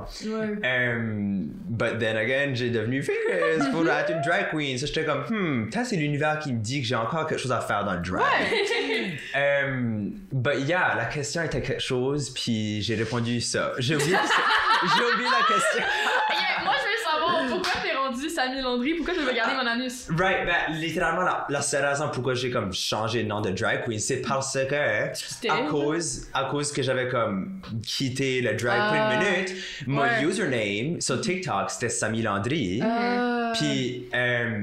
Um, but then again, j'ai devenu famous pour être une drag queen. So, j'étais comme, hmm, peut-être c'est l'univers qui me dit que j'ai encore quelque chose à faire dans le drag. Um, but yeah, la question était quelque chose, puis j'ai répondu ça. J'ai oublié, j'ai oublié la question. Yeah, moi, je veux savoir pourquoi t'es rendu Samy Landry, pourquoi tu veux garder mon anus? Right, ben, littéralement, la, la seule raison pourquoi j'ai comme changé le nom de drag queen, c'est parce que, à cause, à cause que j'avais comme quitté le drag pour Ah. une minute, mon Ouais. username sur TikTok, c'était Samy Landry. Euh, Puis, euh,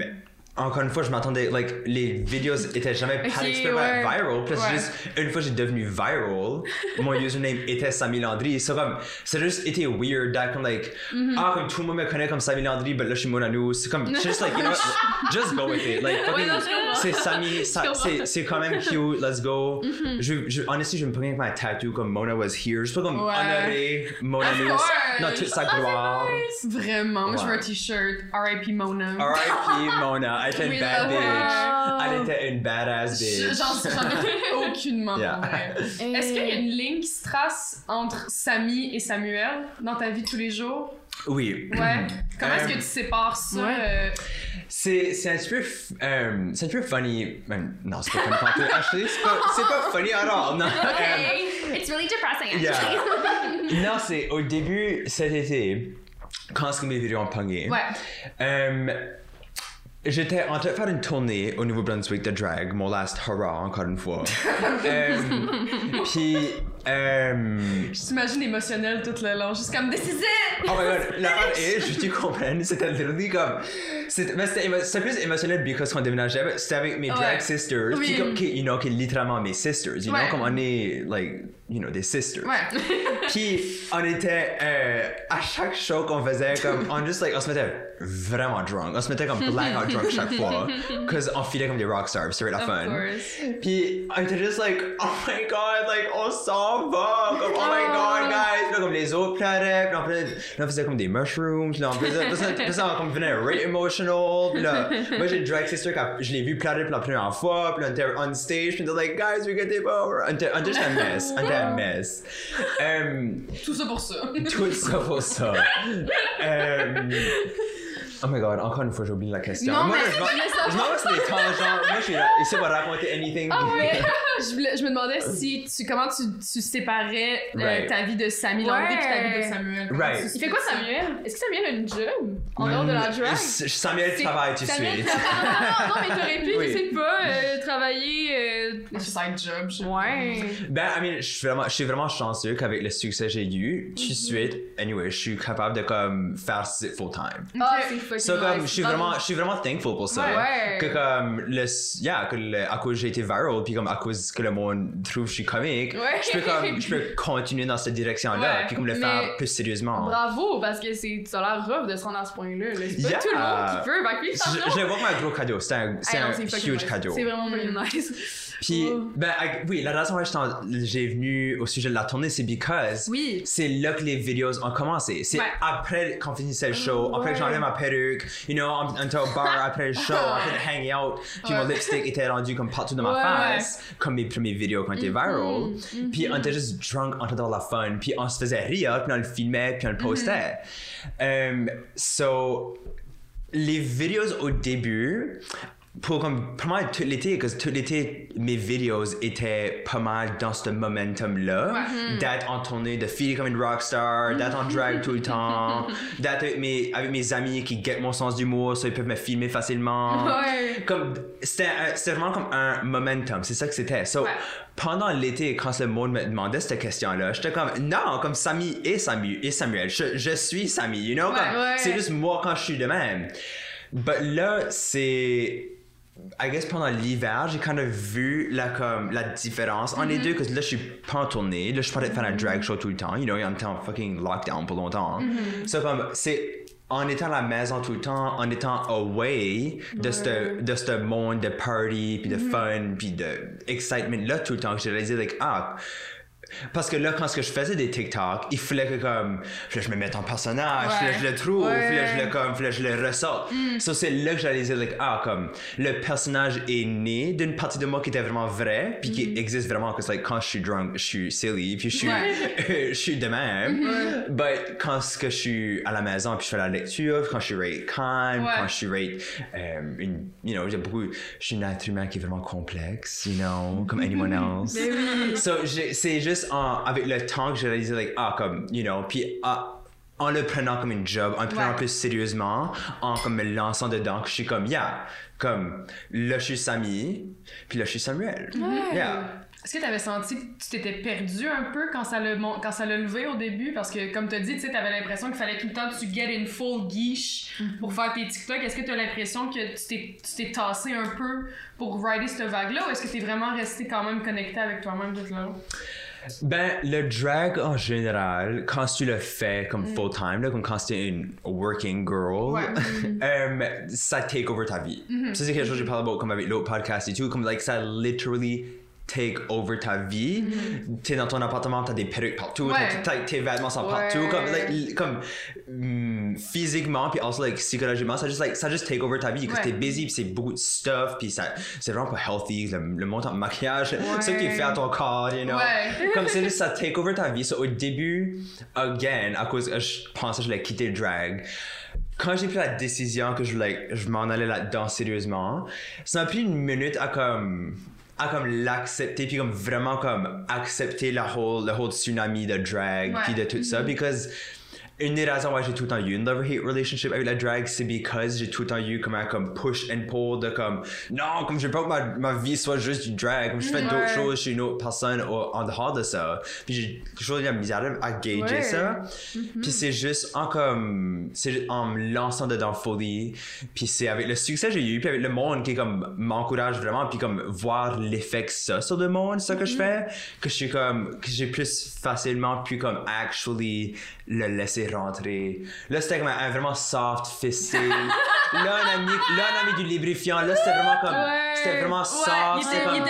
encore une fois, je m'attendais, like, les vidéos étaient jamais pas exprès ouais. viral. Puis, c'est Ouais. juste, une fois que j'ai devenu viral, mon username était Samy Landry. C'est comme, c'est juste été weird, that, comme, like, Mm-hmm. ah, comme tout le monde me connaît comme Samy Landry, but là, je suis mon anus. C'est comme, just like, you know, just go with it. Like, non, c'est Samy, ça- c'est, c'est quand même cute, let's go. je, je, honestly, je me prends avec ma tattoo comme Mona was here. Je peux comme Ouais. honorer mon Of anus course. dans toute sa gloire. Vraiment, moi je veux un t-shirt R.I.P. Mona. R.I.P. Mona, elle était une bad bitch. her. Elle était une badass bitch. J'en ai aucunement. Yeah. Est-ce qu'il y a une ligne qui se trace entre Samy et Samuel dans ta vie de tous les jours? Oui. Ouais. Comment est-ce que tu sépares ça? ouais. euh, C'est, c'est un petit peu, f- euh, c'est un petit peu funny. Ben, non, c'est pas funny. Actually, c'est pas, c'est pas funny at all. Non. Euh, It's really depressing, yeah. non, c'est au début cet été, quand ce que mes vidéos ont pogné? Ouais. J'étais en train de faire une tournée au Nouveau-Brunswick de drag, mon last hurrah, encore une fois. Euh, Puis, euh, Je t'imagine émotionnel tout le long, juste comme This is it! Oh my god, la part est, je tu comprends, c'était literally comme. C'était plus émotionnel because qu'on déménageait, c'était avec mes Ouais. drag sisters, Oui. qui, comme, qui, you know, qui littéralement mes sisters, you Ouais. know, comme on est, like, you know, des sisters. Ouais. Puis on était, euh, à chaque show qu'on faisait, comme, on just like, on se mettait vraiment drunk, on se mettait comme blackout drunk chaque fois, cause on filait comme des rockstars, c'était la fun. course. Puis on était juste like, oh my god, like on s'en va, comme oh my god, guys. Puis là, comme les autres pleuraient, puis on faisait, puis on faisait comme des mushrooms, puis là, on faisait, puis ça, puis ça, on comme devenait rate emotional. Puis là, moi j'ai une drag sister quand je l'ai vu pleurer pour la première fois, puis là, on était on stage, puis on était like, guys, we get it over. On était, on était juste un mess, on était un mess. Euh, Tout ça pour ça. tout ça pour ça. Euh, Oh my god, encore une fois, j'ai oublié la question. Non, moi, mais je je je m'en vais sur des tangents. Moi, je suis là, pour raconter anything. Ah ouais. je, voulais- je me demandais si tu comment tu, tu séparais euh, Right. ta vie de Sammy Landry Ouais. et ta vie de Samuel. Right. tu Il fait quoi? Samuel? Est-ce que Samuel a une job? En dehors de la drag? Je Samuel travaille tout de Samuel suite. travaille- Non, non, mais t'aurais pu, Oui. je sais pas, euh, travailler. euh, Un side job. je- Ouais. Ben, I mean, je suis vraiment, je suis vraiment chanceux qu'avec le succès que j'ai eu, tout de suite, anyway, je suis capable de comme faire ça full time. Ah, c'est fucking comme, nice. je suis vraiment, je suis vraiment thankful pour ça. Ouais. Que comme le, yeah, que le- à cause j'ai été viral, puis comme à cause que le monde trouve que je suis comique, Ouais. je peux comme, je peux continuer dans cette direction-là, Ouais. puis comme le Mais- faire plus sérieusement. Bravo, parce que c'est, ça a l'air rough de se rendre à ce point-là. là. C'est pas Yeah. tout le monde qui peut. Fait que Je, je le vois comme un gros cadeau. C'est un, c'est non, un huge nice. cadeau. C'est vraiment fucking nice. Puis, Oh. ben, I- oui, la raison pour laquelle j'ai venu au sujet de la tournée, c'est because Oui. c'est là que les vidéos ont commencé. C'est Ouais. après qu'on finissait le show, après que j'enlevais ma perruque, you know, on, on était au bar après le show, train de hang out, puis mon lipstick était rendu comme partout dans ma face, comme mes premières vidéos quand étaient viral. Puis on était juste drunk, on était dans la fun, puis on se faisait rire, puis on le filmait, puis on le postait. Um, so, les vidéos au début, pour comme pas mal tout l'été, parce que tout l'été, mes vidéos étaient pas mal dans ce momentum-là, d'être en tournée, de filer comme une rockstar, d'être en drag tout le temps, d'être avec mes, avec mes amis qui guettent mon sens d'humour, so ils peuvent me filmer facilement. Ouais. Comme, c'était, vraiment comme un momentum, c'est ça que c'était. So, Ouais. pendant l'été, quand le monde me demandait cette question-là, j'étais comme, non, comme Samy et, Samu, et Samuel, je, je suis Samy, you know? Ouais, comme, ouais. C'est juste moi quand je suis de même. But là, c'est. I guess pendant l'hiver, j'ai kind of vu la, comme, la différence en les deux, parce que là, je suis pas en tournée. Là, je suis pas faire un drag show tout le temps. You know, on était en fucking lockdown pour longtemps. So, comme, c'est en étant à la maison tout le temps, en étant away de ce de ce monde de party, puis de fun, puis de excitement là tout le temps, que j'ai réalisé, like, ah, parce que là, quand ce que je faisais des TikTok, il fallait que comme, fallait que je me mette en personnage, Ouais. fallait que je le trouve, Ouais. fallait que je le comme, fallait que je le ressorte. So, c'est là que j'ai réalisé, like, ah, comme, le personnage est né d'une partie de moi qui était vraiment vraie, puis qui existe vraiment, parce que like, quand je suis drunk, je suis silly, puis je suis, je suis de même. But quand ce que je suis à la maison, puis je fais la lecture, quand je suis rate Ouais. quand je suis rate, euh, une, you know, j'ai beaucoup, je suis un être humain qui est vraiment complexe, you know, comme anyone else. Oui. So, j'ai- c'est juste en- avec le temps que j'ai réalisé, like, ah, comme, you know, puis ah, en le prenant comme une job, en le prenant Ouais. plus sérieusement, en comme me lançant dedans, que je suis comme, yeah, comme, là, je suis Samy, puis là, je suis Samuel. Yeah. Est-ce que tu avais senti que tu t'étais perdu un peu quand ça l'a quand ça l'a levé au début? Parce que, comme tu as dit, tu avais l'impression qu'il fallait tout le temps que tu get une full guiche pour faire tes TikTok. Est-ce que tu as l'impression que tu t'es- tu t'es tassé un peu pour rider cette vague-là ou est-ce que tu es vraiment resté quand même connecté avec toi-même tout là? Ben, le drag en général, quand tu le fais comme full-time, là, comme quand tu es une working girl, Ouais. euh, ça take over ta vie. Ça, c'est quelque chose que j'ai parlé about, comme avec l'autre podcast et tout, comme like, ça literally take over ta vie. T'es dans ton appartement, t'as des perruques partout, Ouais. tes vêtements sont Ouais. partout, comme, like, comme mm, physiquement, puis also like, psychologiquement, ça juste, like, ça juste take over ta vie, parce que Ouais. t'es busy, c'est beaucoup de stuff, puis ça, c'est vraiment pas healthy, le, le montant de maquillage, ce qui fait à ton corps, you know? Ouais. Comme c'est juste ça take over ta vie. So, au début, again, à cause que je pensais que je voulais quitter le drag, quand j'ai pris la décision que je voulais, je m'en allais là-dedans sérieusement, ça m'a pris une minute à comme à comme l'accepter puis comme vraiment comme accepter la whole le whole tsunami de drag puis de tout ça because une des raisons why j'ai tout le temps eu une love-hate relationship avec la drag, c'est because j'ai tout le temps eu comme un comme push and pull de comme non, comme je veux pas que ma, ma vie soit juste du drag, comme je fais d'autres choses, je suis une autre personne au- en dehors de ça. Puis j'ai toujours eu la misère à gager Ouais. ça. Puis c'est juste en comme c'est en me lançant dedans fully. Puis c'est avec le succès que j'ai eu, puis avec le monde qui comme m'encourage vraiment, puis comme voir l'effet que ça sur le monde, ça que je fais, que je suis comme que j'ai plus facilement pu comme actually le laisser rentrer. Là c'était comme un, vraiment soft fisté. là un ami, là un ami du lubrifiant. Là c'était vraiment comme Ouais. c'était vraiment Ouais, soft. il c'était comme-.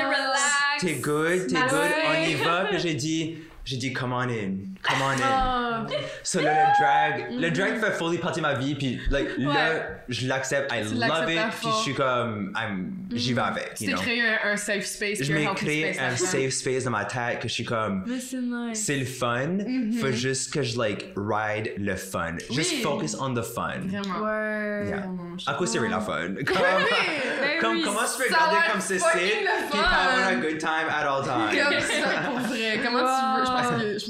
T'es good, t'es Ah good, ouais. on y va. Puis j'ai dit, j'ai dit, come on in, come on in. Ah. So là, le drag, le drag fait fully partie de ma vie, puis like, là, Ouais. je l'accepte, I Tu love it, puis je suis comme, I'm- j'y vais avec, Tu you t'es know. créé un, un safe space. Je m'ai créé space un safe space dans ma tête que je suis comme, c'est nice. le fun, faut juste que je like ride le fun. Just Oui. focus on the fun. Vraiment. Ouais. Yeah. Vraiment, je- À cause c'est really fun? Comme, ben comme oui, comment peux ça a regarder comme c'est fucking c'est, le puis avoir un good time at all times. Comme ça, pour vrai. Comment tu veux?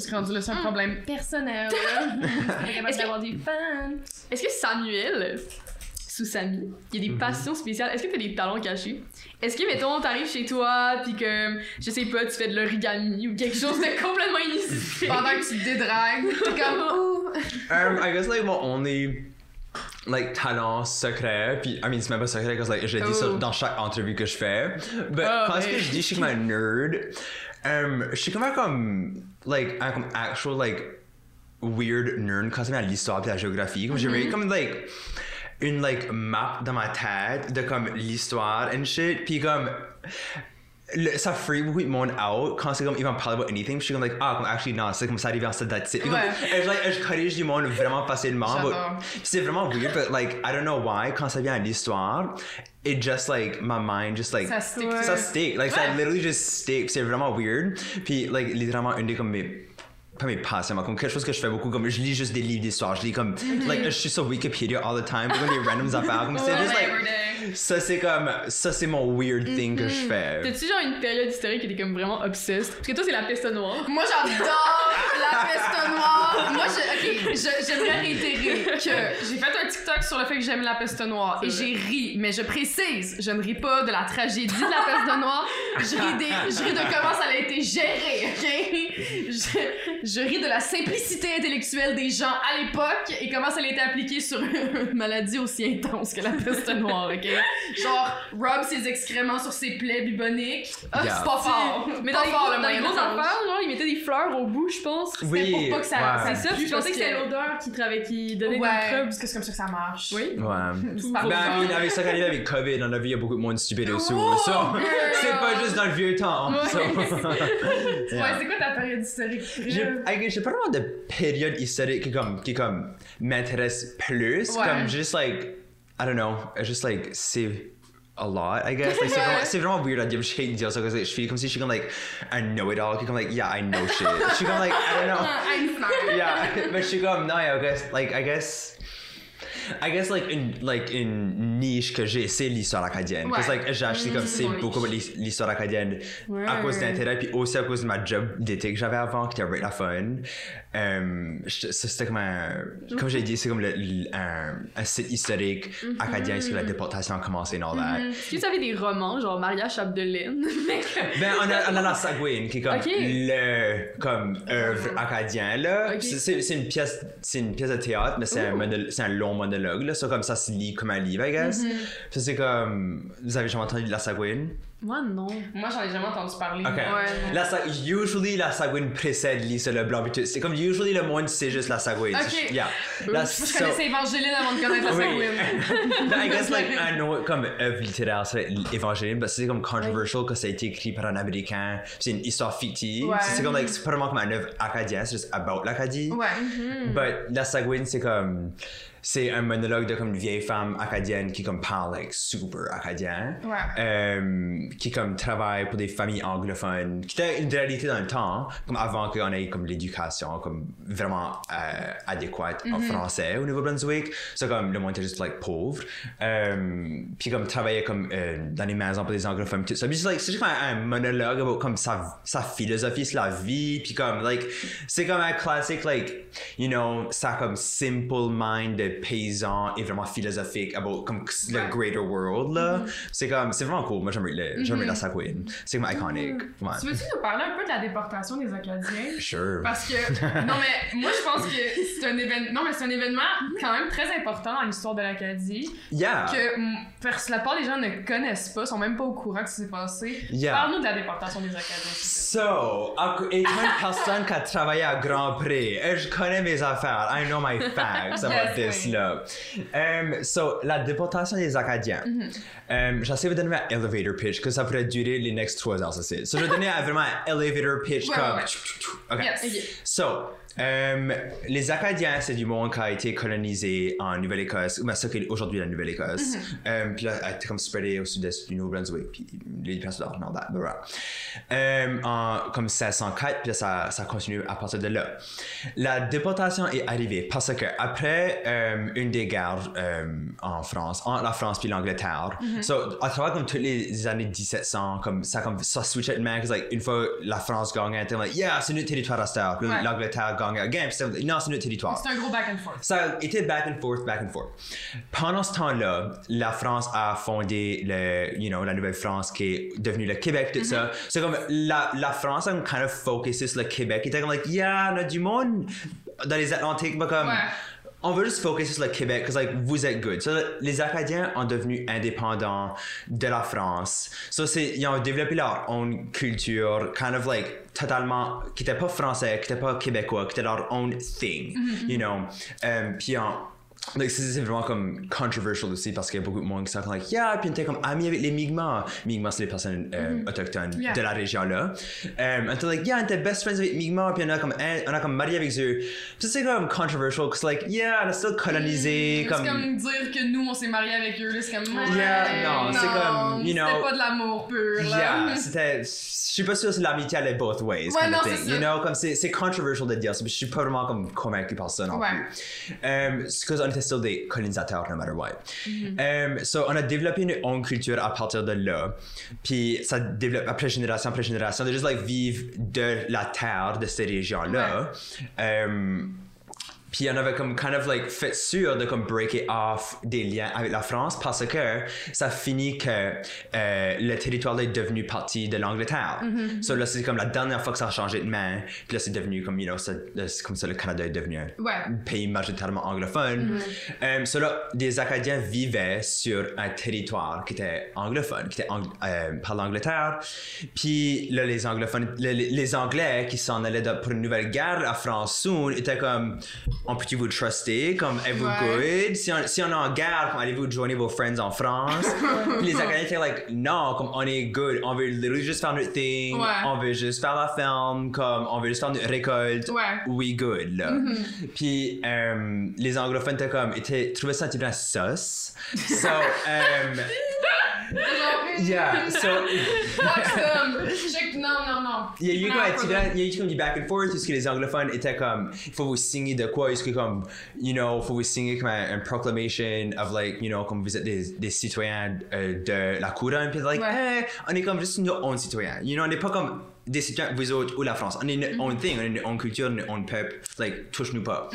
Suis rendue là, c'est un problème personnel. Est-ce d'avoir des fans. Est-ce que Samuel, sous Samy, il y a des passions spéciales? Est-ce que t'as des talents cachés? Est-ce que, mettons, t'arrives chez toi, pis que, je sais pas, tu fais de l'origami ou quelque chose de complètement inusité? Pendant que tu te dédragues, t'es comme, ouh. um, I guess like mon only like talent secret puis I mean c'est même pas secret parce like je le dis ça Oh. dans chaque entrevue que je fais but Ah, quand ce oui. que je dis je suis comme un nerd um, je suis comme un comme like comme actual like weird nerd quand c'est à l'histoire et la géographie comme vraiment comme like une like map dans ma tête de comme l'histoire and shit puis comme ça beaucoup de monde out quand c'est comme ils vont parler about anything. Puis je suis comme like ah comme actually non c'est comme ça arrive en cette date. Puis comme, Ouais. et je, like, je corrige du monde vraiment facilement. C'est vraiment weird, but like I don't know why quand ça vient à l'histoire, it just like my mind just like Ça stick. Ça stick like ça literally just stick. C'est vraiment weird. Puis like littéralement une des comme mes pas mes passions, comme quelque chose que je fais beaucoup, comme je lis juste des livres d'histoire, je lis comme, like, je suis sur Wikipédia all the time, comme des randoms affaires, comme c'est juste like, ça c'est comme, ça c'est mon weird thing que je fais. T'as-tu genre une période historique qui était comme vraiment obsessed? Parce que toi, c'est la peste noire. Moi, j'adore la peste noire. Moi, je, ok, je- j'aimerais réitérer que j'ai fait un TikTok sur le fait que j'aime la peste noire et j'ai ri, mais je précise, je ne ris pas de la tragédie de la peste noire. Je ris, des, je ris de comment ça a été géré, ok? Je, je ris de la simplicité intellectuelle des gens à l'époque et comment ça a été appliqué sur une maladie aussi intense que la peste noire, ok? Genre, rub ses excréments sur ses plaies buboniques. Ah, Yeah. c'est pas fort. Mais Pas dans les, gros- le dans les grosses affaires, genre, ils mettaient des fleurs au bout, je pense. Oui, pour pas que ça- ouais. Ça C'est ça, puis je pensais que c'était l'odeur qui, travaillait, qui donnait Ouais, des troubles. parce que c'est comme ça que ça marche. Oui. Ouais. Ben, puis avec ça qui arrive avec COVID, on a vu il y a beaucoup de monde stupide aussi. Oh, so, c'est pas juste dans le vieux temps. Ouais. so. Ouais, c'est quoi ta période historique? J'ai pas vraiment de période historique qui comme qui comme m'intéresse plus Ouais. comme juste like I don't know just like c'est a lot I guess. Like c'est vraiment, c'est vraiment weird à dire je hate dire ça parce que je feel comme si je suis comme like I know it all qui comme like yeah I know shit. Je suis comme like I don't know. I'm smart. yeah mais je suis comme non I guess like I guess I guess like une like une niche que j'ai c'est l'histoire acadienne parce Ouais. like j'ai acheté comme c'est ton beaucoup l'histoire acadienne Ouais. à cause d'intérêt puis aussi à cause de ma job d'été que j'avais avant qui était vraiment fun euh, je- ça, c'était comme un comme j'ai dit c'est comme le, le- un, un site historique acadien sur la déportation a commencé et all that Est-ce que vous avez des romans, genre Maria Chapdelaine? ben, on a, on a la Sagouine qui est comme Ok. le comme œuvre acadien là. Ok. C'est- C'est c'est une pièce, c'est une pièce de théâtre, mais c'est un, c'est un long monologue là. Ça comme ça se lit comme un livre, I guess. Ça c'est comme, vous avez jamais entendu de la Sagouine? Moi, non. Moi, j'en ai jamais entendu parler. Ok. Ouais, non. La Sa- usually la Sagouine précède Lisa Leblanc. C'est comme usually le monde c'est juste la Sagouine. Ok. Yeah. La- Moi, je so- connaissais Évangeline avant de connaître la Oui. Sagouine. I guess like un autre comme œuvre littéraire serait évangélique parce que c'est comme controversial que ça a été écrit par un américain c'est une histoire fictive Ouais. c'est comme like c'est pas vraiment comme un œuvre acadienne c'est juste about l'Acadie Ouais. but la Sagouine c'est comme c'est un monologue de comme une vieille femme acadienne qui comme parle like super acadien Ouais. euh, qui comme travaille pour des familles anglophones qui était une réalité dans le temps comme avant qu'on ait comme l'éducation comme vraiment euh, adéquate en français au Nouveau-Brunswick c'est comme le monde était juste like pauvre. Euh, puis comme travaillait comme euh, dans les maisons pour des anglophones tout ça. Puis like, c'est juste comme un, un monologue about, comme sa, sa philosophie sur la vie. Puis comme like c'est comme un classique like you know ça comme simple mind de paysan et vraiment philosophique about comme le Ouais. greater world là c'est comme c'est vraiment cool moi j'aimerais le j'aimerais la Sagouine c'est comme iconic ouais Tu veux-tu nous parler un peu de la déportation des Acadiens? sure Parce que, non mais moi je pense que c'est un événement, non mais c'est un événement quand même très important dans l'histoire de l'Acadie yeah que mm, pers- la plupart des gens ne connaissent pas, sont même pas au courant que ça s'est passé. Yeah. Parle-nous de la déportation des Acadiens. So, étant une personne qui a travaillé à Grand Prix, je connais mes affaires. I know my facts about this, là. Um, so, la déportation des Acadiens. Um, J'essaie de donner un elevator pitch, que ça pourrait durer les next trois heures, ça c'est. So, je vais donner vraiment un elevator pitch Ouais, comme... ouais, ouais. OK. Yes. So, um, les Acadiens, c'est du monde qui a été colonisé en Nouvelle-Écosse, ou ben, ça qui est aujourd'hui la Nouvelle-Écosse. Um, puis là, a été comme spreadé au sud-est du Nouveau-Brunswick, puis les blah, blah. Um, en comme 1604, puis là, ça, ça continue à partir de là. La déportation est arrivée parce que après um, une des guerres en France, entre la France puis l'Angleterre, so, à travers comme toutes les années 1700, comme ça, comme ça switch it, man, 'cause, like, une fois la France gagnait, like, yeah, c'est notre territoire à Ouais. l'Angleterre gagnait again, puis non, c'est notre territoire. C'est un gros back and forth. Ça a été back and forth, back and forth. Pendant ce temps-là, la France a fondé le, you know, la Nouvelle-France qui est devenue le Québec, tout ça. C'est comme la, la France a kind of focusé sur le Québec. Il était comme, like, yeah, on a du monde dans les Atlantiques, mais comme. Ouais. On veut juste focus sur le Québec, parce like, vous êtes good. So, les Acadiens ont devenu indépendants de la France. So, ils ont développé leur own culture, kind of like, totalement, qui n'était pas français, qui n'était pas québécois, qui était leur own thing, you know. Um, puis c'est c'est vraiment comme controversial aussi parce qu'il y a beaucoup de monde qui sont comme like yeah puis on était comme amis avec les Mi'kmaq Mi'kmaq c'est les personnes euh, autochtones Yeah. de la région là um, on était like yeah on était best friends avec Mi'kmaq puis on a comme hein, on a comme marié avec eux puis c'est comme controversial parce que like yeah on a still colonisé C'est comme comme dire que nous, on s'est mariés avec eux, là, c'est comme... Yeah, non, c'est comme, you know- C'était pas de l'amour pur, là. Yeah, c'était. Je suis pas sûr si l'amitié allait both ways. Ouais, kind non, of c'est thing. ça. You know, comme c'est c'est controversial de dire ça, mais je suis pas vraiment comme convaincu par ça non Ouais. plus. Um, qu'on était still des colonisateurs, no matter what. Um, so, on a développé une onde culture à partir de là. Puis ça développe après génération après génération de juste like vivre de la terre de ces régions-là. Um, puis on avait comme kind of like fait sûr de comme breaker off des liens avec la France parce que ça finit que euh, le territoire est devenu partie de l'Angleterre. So là c'est comme la dernière fois que ça a changé de main. Puis là c'est devenu comme you know c'est comme ça le Canada est devenu un Ouais. pays majoritairement anglophone. Euh, so là des Acadiens vivaient sur un territoire qui était anglophone, qui était ang- euh, par l'Angleterre. Puis là les anglophones, les, les- les Anglais qui s'en allaient de- pour une nouvelle guerre à France soon étaient comme on peut-tu vous truster comme êtes-vous Ouais. good? Si on, si on est en guerre allez-vous joindre vos friends en France? Puis les Acadiens étaient like non comme on est good on veut literally juste faire notre thing Ouais. on veut juste faire la ferme comme on veut juste faire notre récolte Ouais. we good là Mm-hmm. puis euh, les anglophones étaient comme étaient trouvaient ça un petit peu sauce so um, yeah so Fuck some. Check- Non, non, non. il y a eu comme un pas petit vrai. peu- il y a eu comme du back and forth parce que les anglophones étaient comme um, il faut vous signer de quoi est-ce que comme um, you know faut vous signer comme un, un proclamation of like you know comme vous êtes des, des citoyens euh, de la couronne puis like Ouais. eh, on est comme juste nos own citoyens you know on n'est pas comme des citoyens vous autres ou la France on est Mm-hmm. une own thing on est une own culture own peuple like touche-nous pas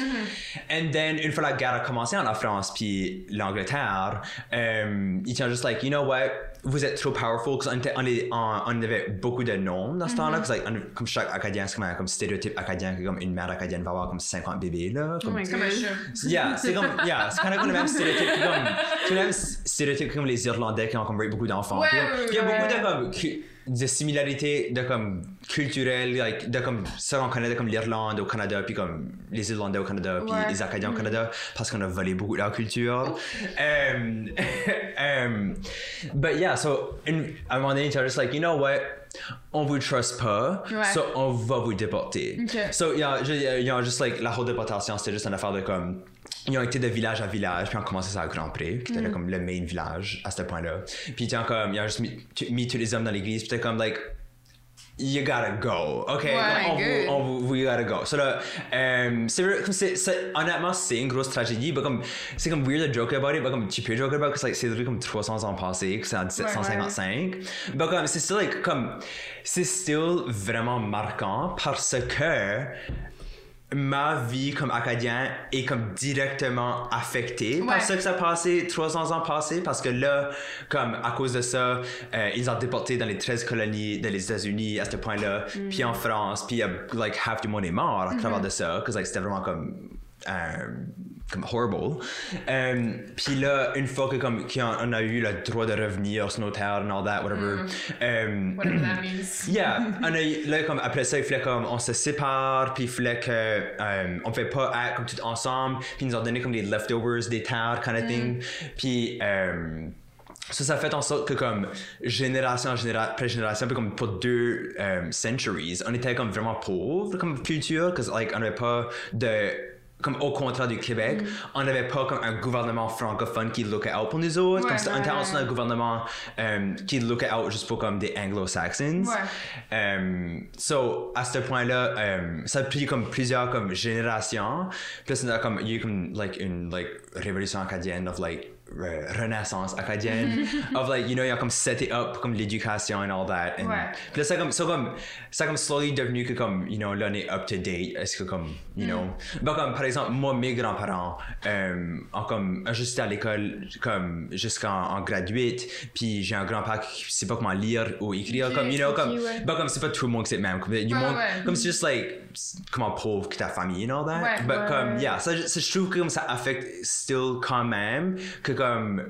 and then une fois la guerre a commencé en la France puis l'Angleterre euh, ils étaient juste like you know what vous êtes trop powerful parce qu'on on, est- on- on avait beaucoup de noms dans ce temps-là parce que like, on- comme chaque acadien c'est comme un comme stéréotype acadien que comme une mère acadienne va avoir comme 50 bébés là comme, my Comme un God. chat. Yeah, c'est comme, yeah, c'est of comme le même stéréotype que comme, c'est le même stéréotype que comme les Irlandais qui ont comme beaucoup d'enfants. Ouais, Il y a ouais. beaucoup de comme, de similarités de comme culturelles, like, de comme ça on connaît de comme l'Irlande au Canada, puis comme les Irlandais au Canada, puis Ouais. les Acadiens au Canada, parce qu'on a volé beaucoup de leur culture. um, um, but yeah, so in, à un moment donné, t'es juste like, you know what? On vous trust pas, Ouais. so on va vous déporter. So, il y a, il y a juste like, la whole déportation, c'était juste une affaire de comme. Ils ont été de village à village, puis on commençait ça à Grand Prix, qui était Mm. comme le main village à ce point-là. Puis ils ont comme, ils ont juste mis, mis tous les hommes dans l'église, puis c'était comme, like, you gotta go, ok? Ouais, on, good. vous, on vous, we gotta go. So là, euh, c'est honnêtement, c'est une grosse tragédie, mais comme, c'est comme weird de joke about it, mais comme tu peux joke about it, parce que like, c'est literally comme 300 ans passés, que c'est en 1755. Mais comme, c'est still, like, comme, c'est still vraiment marquant parce que ma vie comme acadien est comme directement affectée. Par Ouais. ce que ça a passé 300 ans passés parce que là comme à cause de ça euh, ils ont déporté dans les 13 colonies des États-Unis à ce point-là. Puis en France puis a like half du monde est mort à travers de ça parce que like, c'était vraiment comme euh, comme horrible Euh, puis là une fois que comme qu'on on a eu le droit de revenir sur nos terres and all that whatever euh, Whatever that means. Yeah, on a, là, comme, après ça, il fallait comme on se sépare, puis il fallait que euh, on fait pas être comme tout ensemble, puis ils nous ont donné comme des leftovers, des terres, kind of thing. Puis ça, ça fait en sorte que comme génération généra après génération, puis comme pour deux centuries, on était comme vraiment pauvres comme culture, parce like, on n'avait pas de comme au contraire du Québec, on n'avait pas comme un gouvernement francophone qui lookait out pour nous autres. Ouais, comme ça, on était ouais, gouvernement euh, qui lookait out juste pour comme des anglo-saxons. Ouais. Euh, so, à ce point-là, euh, ça a pris comme plusieurs comme générations. Comme, il y a eu comme like, une like, révolution acadienne of like renaissance acadienne. Of like you know il y a comme set it up comme l'éducation and all that. And Ouais. puis là ça comme ça comme ça comme slowly devenu que comme you know là on est up to date est-ce que comme you know. Bah comme par exemple moi mes grands-parents euh, ont comme juste été à l'école comme jusqu'en en graduate. Puis j'ai un grand-père qui sait pas comment lire ou écrire comme you know comme ouais. comme c'est pas tout le monde qui sait même comme du Ouais, monde comme c'est juste like comment pauvre que ta famille and all that. But comme yeah ça, je- ça, je trouve que comme ça affecte still quand même que comme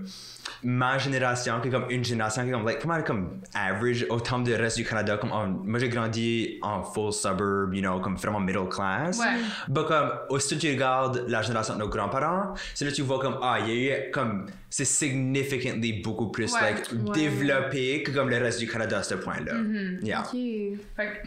ma génération, qui est comme une génération qui est comme, like, pas mal comme average au terme du reste du Canada. Comme, en- moi, j'ai grandi en full suburb, you know, comme vraiment middle class. Ouais. But comme, que tu regardes la génération de nos grands-parents, c'est là que tu vois comme, ah, il y a eu comme, c'est significantly beaucoup plus, Ouais. like, développé que comme le reste du Canada à ce point-là. Mm-hmm. Yeah. Ok. Fait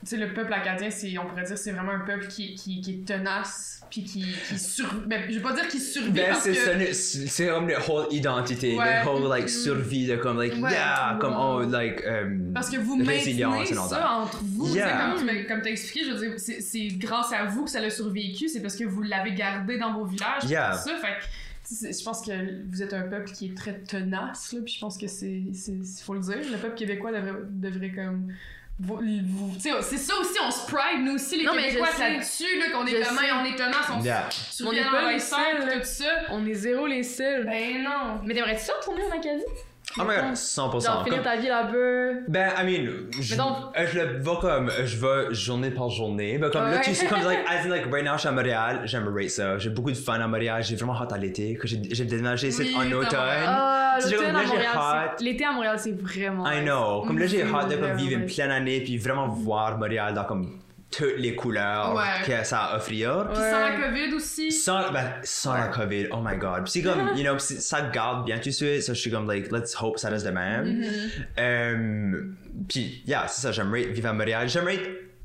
tu sais, le peuple acadien, c'est, on pourrait dire, c'est vraiment un peuple qui, qui, qui est tenace, puis qui, qui sur... Ben, je vais pas dire qu'il survit Ben, parce c'est que... le- c'est comme la whole identité, Ouais. whole, like, survie de comme, like, Ouais. yeah, comme, oh, like, um, Parce que vous maintenez ça entre vous. Yeah. Comme tu comme t'as expliqué, je veux dire, c'est, c'est grâce à vous que ça l'a survécu, c'est parce que vous l'avez gardé dans vos villages. Yeah. tout ça, fait que, je pense que vous êtes un peuple qui est très tenace, là, puis je pense que c'est, c'est, faut le dire, le peuple québécois devrait, devrait comme... Vous, vous- tu sais, c'est ça aussi, on se pride, nous aussi, les Non, Québécois, là-dessus, là, qu'on est Je comme, sais. on est tenace, on yeah. On est pas les seuls. tout ça. On est zéro les seuls. Ben non. Mais t'aimerais-tu ça retourner en Acadie? Oh my god, 100%. Genre finir ta vie là-bas. Ben, I mean, je, donc- euh, je le vais comme, je vais journée par journée. Ben, comme là, tu sais, comme, like, as in, like, right now, je suis à Montréal, j'aimerais ça. J'ai beaucoup de fun à Montréal, j'ai vraiment hâte à l'été, que j'ai déménagé ici Oui, en automne. Ah, l'automne à Montréal. L'été à Montréal, c'est vraiment. I know. Comme là, j'ai C'est hâte de comme, vivre une pleine année, puis vraiment voir Montréal dans comme toutes les couleurs Ouais. que ça a à offrir. Puis sans la COVID aussi. Sans, ben, sans la COVID, oh my god. Puis c'est comme, you know, ça garde bien tout de suite. Ça, je suis comme, like, let's hope ça reste de même. Euh, puis, yeah, c'est ça, j'aimerais vivre à Montréal. J'aimerais,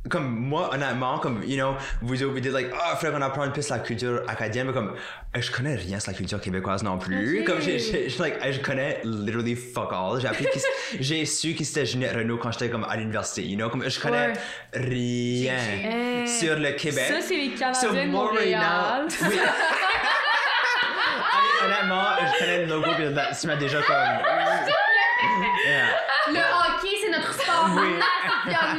comme moi, honnêtement, comme, you know, vous vous dites, like, ah, oh, faudrait qu'on apprenne plus la culture acadienne, mais comme, euh, je connais rien sur la culture québécoise non plus. Ok. Comme, j'ai, j'ai- j'ai, like, je connais literally fuck all. J'ai appris qu'il- j'ai su qui c'était Ginette Renault quand j'étais comme à l'université, you know, comme, je connais Ouais. rien Eh, sur le Québec. Ça, c'est les Canadiens So, de Montréal. now- Oui. Allez, honnêtement, je connais le logo puis là, tu m'as déjà comme. Yeah. Le hockey, c'est notre sport Oui. national.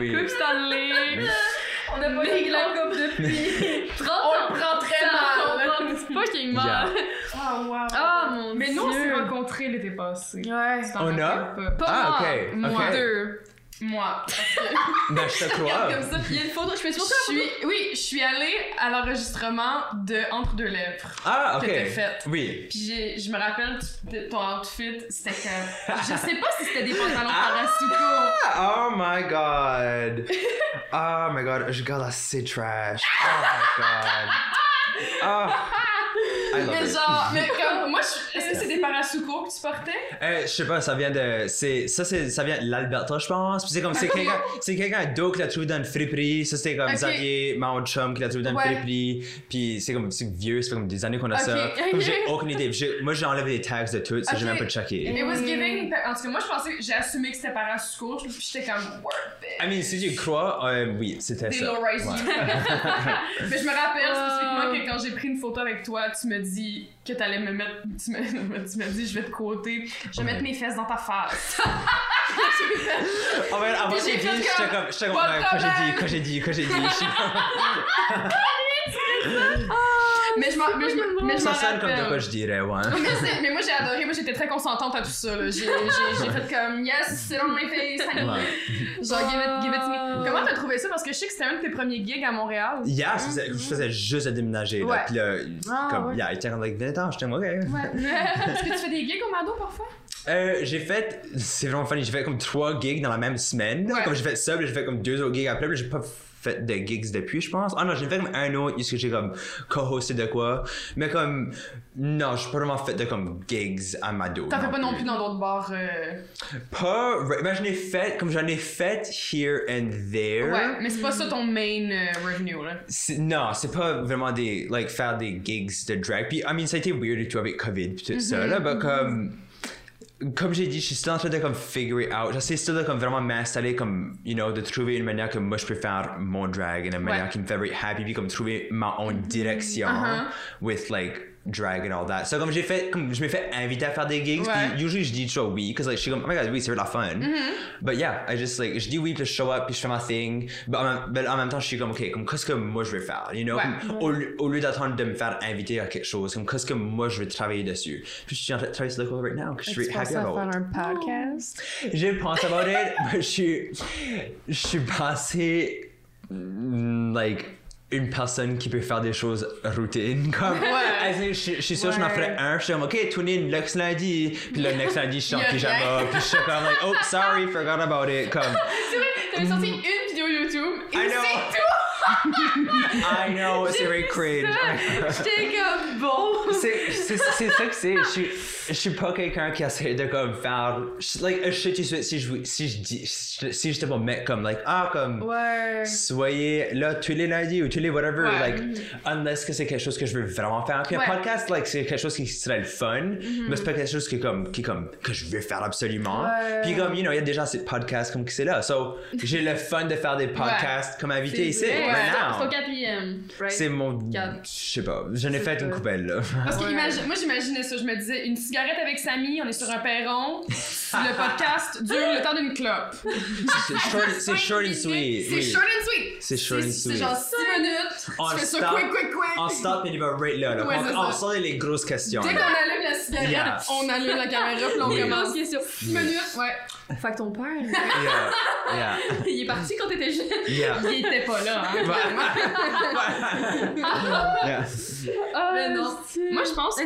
Oui. Coupe Stanley. On a pas gagné la Coupe depuis 30 ans. On le prend très Ça, mal. On prend fucking mal. Ah, wow. Ah, mon Mais nous, on s'est rencontrés l'été passé. Ouais. On a? pas. Ah, moi. ok, Moi. Deux. Moi. Parce que Ben, je te crois. Regarde comme ça, il y a une photo. Je fais je suis, oui, je suis allée à l'enregistrement de Entre deux lèvres. Ah, ok. que t'as fait. Oui. Puis je me rappelle de ton outfit, c'était comme. Je sais pas si c'était des pantalons Ah! Parasuco. Oh my god. Oh my god, je garde assez trash. Oh my god. Oh. Mais genre, mais comme, moi, je- est-ce que c'est des Parasuco que tu portais? Euh, je sais pas, ça vient de. C'est, ça, c'est, ça vient de l'Alberta, je pense. Puis c'est comme, c'est quelqu'un, c'est quelqu'un d'autre qui l'a trouvé dans une friperie. Ça, c'était comme Ok. Xavier, mon chum, qui l'a trouvé dans une Ouais. friperie. Puis c'est comme, c'est vieux, c'est comme des années qu'on a Ok. ça. Comme j'ai aucune idée. J'ai- moi, j'ai enlevé les tags de tout, ça, j'ai Ok. même pas checké. It was giving. En tout cas, moi, je pensais, j'ai assumé que c'était Parasuco, puis j'étais comme, worth it. I mean, si tu crois, euh, oui, c'était Des ça. low-rise Ouais. Mais je me rappelle spécifiquement que quand j'ai pris une photo avec toi, tu me dis que t'allais me mettre. Tu me, tu me dis, je vais te côté, je vais Ouais. mettre mes fesses dans ta face. En fait, avant j'ai dit, j'étais comme, comme, j'étais comme, de quand j'ai dit, quand j'ai dit, quand j'ai dit, mais je m'en mais je mais je Ça sonne comme de quoi je dirais, ouais. mais, moi j'ai adoré, moi j'étais très consentante à tout ça. là. J'ai fait comme yes, sit on my face. Ouais. Genre give it, give it to me. Comment t'as trouvé ça? Parce que je sais que c'était un de tes premiers gigs à Montréal. Hier, je faisais- je faisais juste à déménager, là. Ouais. Puis là, Ah, comme, ouais. yeah, il était comme, like, 20 ans, j'étais ok. Est-ce que tu fais des gigs au Mado parfois? Euh, j'ai fait, c'est vraiment funny, j'ai fait comme trois gigs dans la même semaine. Ouais. Comme j'ai fait ça, j'ai fait comme deux autres gigs après, j'ai pas fait de gigs depuis, je pense. Ah non, j'ai fait comme un autre, parce que j'ai comme co-hosté de quoi. Mais comme, non, j'ai pas vraiment fait de comme gigs à Mado. T'en fais pas non plus dans d'autres bars. euh, Pas, ben j'en ai fait, comme j'en ai fait here and there. Ouais, mais c'est pas ça ton main euh, revenue là. Non, c'est pas vraiment des, like, faire des gigs de drag. Puis, I mean, ça a été weird et tout avec COVID puis tout ça, là. Mais comme, comme j'ai dit, je suis still en train de, comme, figure it out. J'essaie still de, comme, vraiment m'installer, comme, you know, de trouver une manière que moi, je peux faire mon drag, une manière Ouais. qui me fait very happy, puis, comme, trouver ma own direction Uh-huh. with, like, drag and all that. So, comme, j'ai fait, comme, je m'ai fait inviter à faire des gigs, puis, usually, je dis toujours oui, because, like, je suis comme, oh my god, oui, c'est vraiment fun. Mm-hmm. But yeah, I just, like, je dis oui, puis je show up, puis je fais ma thing. Mais en, mais en même temps, je suis comme, ok, comme, qu'est-ce que moi, je vais faire, you know? Ouais. Comme, au, lieu- au lieu d'attendre de me faire inviter à quelque chose, comme, qu'est-ce que moi, je vais travailler dessus. Puis je suis en train de travailler sur le right now, que je suis happy about. un podcast? Oh. J'ai pensé about it, mais je suis, je suis passé, like, une personne qui peut faire des choses routines. Comme, Ouais. In, je, suis sûre que je m'en ferais un. Je suis comme, OK, tune in next lundi. Puis le next lundi, je suis en pyjama. Puis je suis comme, like, oh, sorry, forgot about it. Comme, C'est vrai, t'avais sorti une vidéo YouTube et I know. c'est tout! I know, c'est very cringe. J'étais comme bon! c'est c'est- c'est ça que c'est. Je suis, pas quelqu'un qui essaie de comme faire. Like, je sais tout de suite si je, si je dis. Si je te pas mettre comme, like, ah, comme. Ouais. Soyez là tous les lundis ou tous les whatever, Ouais. like, unless que c'est quelque chose que je veux vraiment faire. Puis Ouais. un podcast, like, c'est quelque chose qui serait le fun, mais c'est pas quelque chose qui comme, qui comme, que je veux faire absolument. Ouais. Puis comme, you know, il y a déjà assez de podcasts comme que c'est là. So, j'ai le fun de faire des podcasts comme invité ici, maintenant. C'est quatrième, right? C'est mon. Quatre. Je sais pas. J'en ai C'est fait une ça. coupelle, là. Parce que Ouais. imagine- moi j'imaginais ça, je me disais une cigarette avec Samy, on est sur un perron, le podcast dure le temps d'une clope. C'est short, c'est short and sweet. C'est oui. short and sweet. C'est short and C'est sweet. genre 6 minutes, On tu fais ça stop. quick quick quick. On stop et il va right là. là. Ouais, c'est on, on ça. sort les grosses questions. Dès qu'on allume la cigarette, Yeah. on allume la caméra puis on Oui. commence. question. 6 minutes, ouais. Fait que ton père, Yeah. Yeah. il est parti quand t'étais jeune. Yeah. Il était pas là, hein. yeah. Mais non. Moi je pense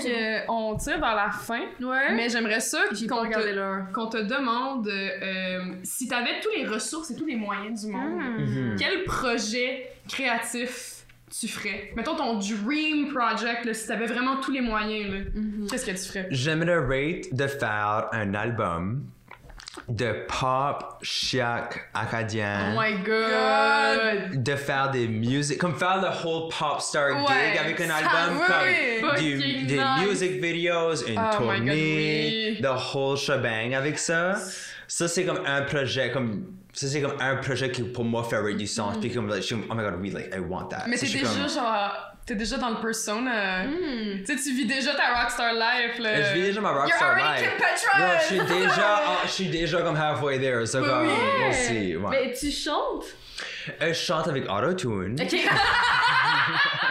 qu'on tire vers la fin, Ouais. mais j'aimerais ça qu'on te, demande euh, si t'avais tous les ressources et tous les moyens du monde. Mhm. Quel projet créatif tu ferais? Mettons ton dream project, là, si t'avais vraiment tous les moyens, là, qu'est-ce que tu ferais? J'aimerais rate de faire un album de pop chic acadien. Oh my god! de faire des musiques, comme faire le whole pop star Ouais, gig avec un album, oui, comme oui. du- Fucking des nice. music videos, une Oh God, tournée, oui. the whole shebang avec ça. Ça, c'est comme un projet, comme, c'est comme un projet qui pour moi ferait du sens. Puis comme, like, je suis comme, oh my god, oui, like, I want that. Mm. Mais t'es déjà comme- genre. T'es déjà dans le persona. Hmm. Tu sais, tu vis déjà ta rockstar life, là. Je vis déjà ma You're rockstar already life. Kim Petras! Yo, je suis déjà, oh, je suis déjà comme halfway there. So comme, oui. we'll see. ouais. Mais tu chantes? Euh, je chante avec autotune. Ok.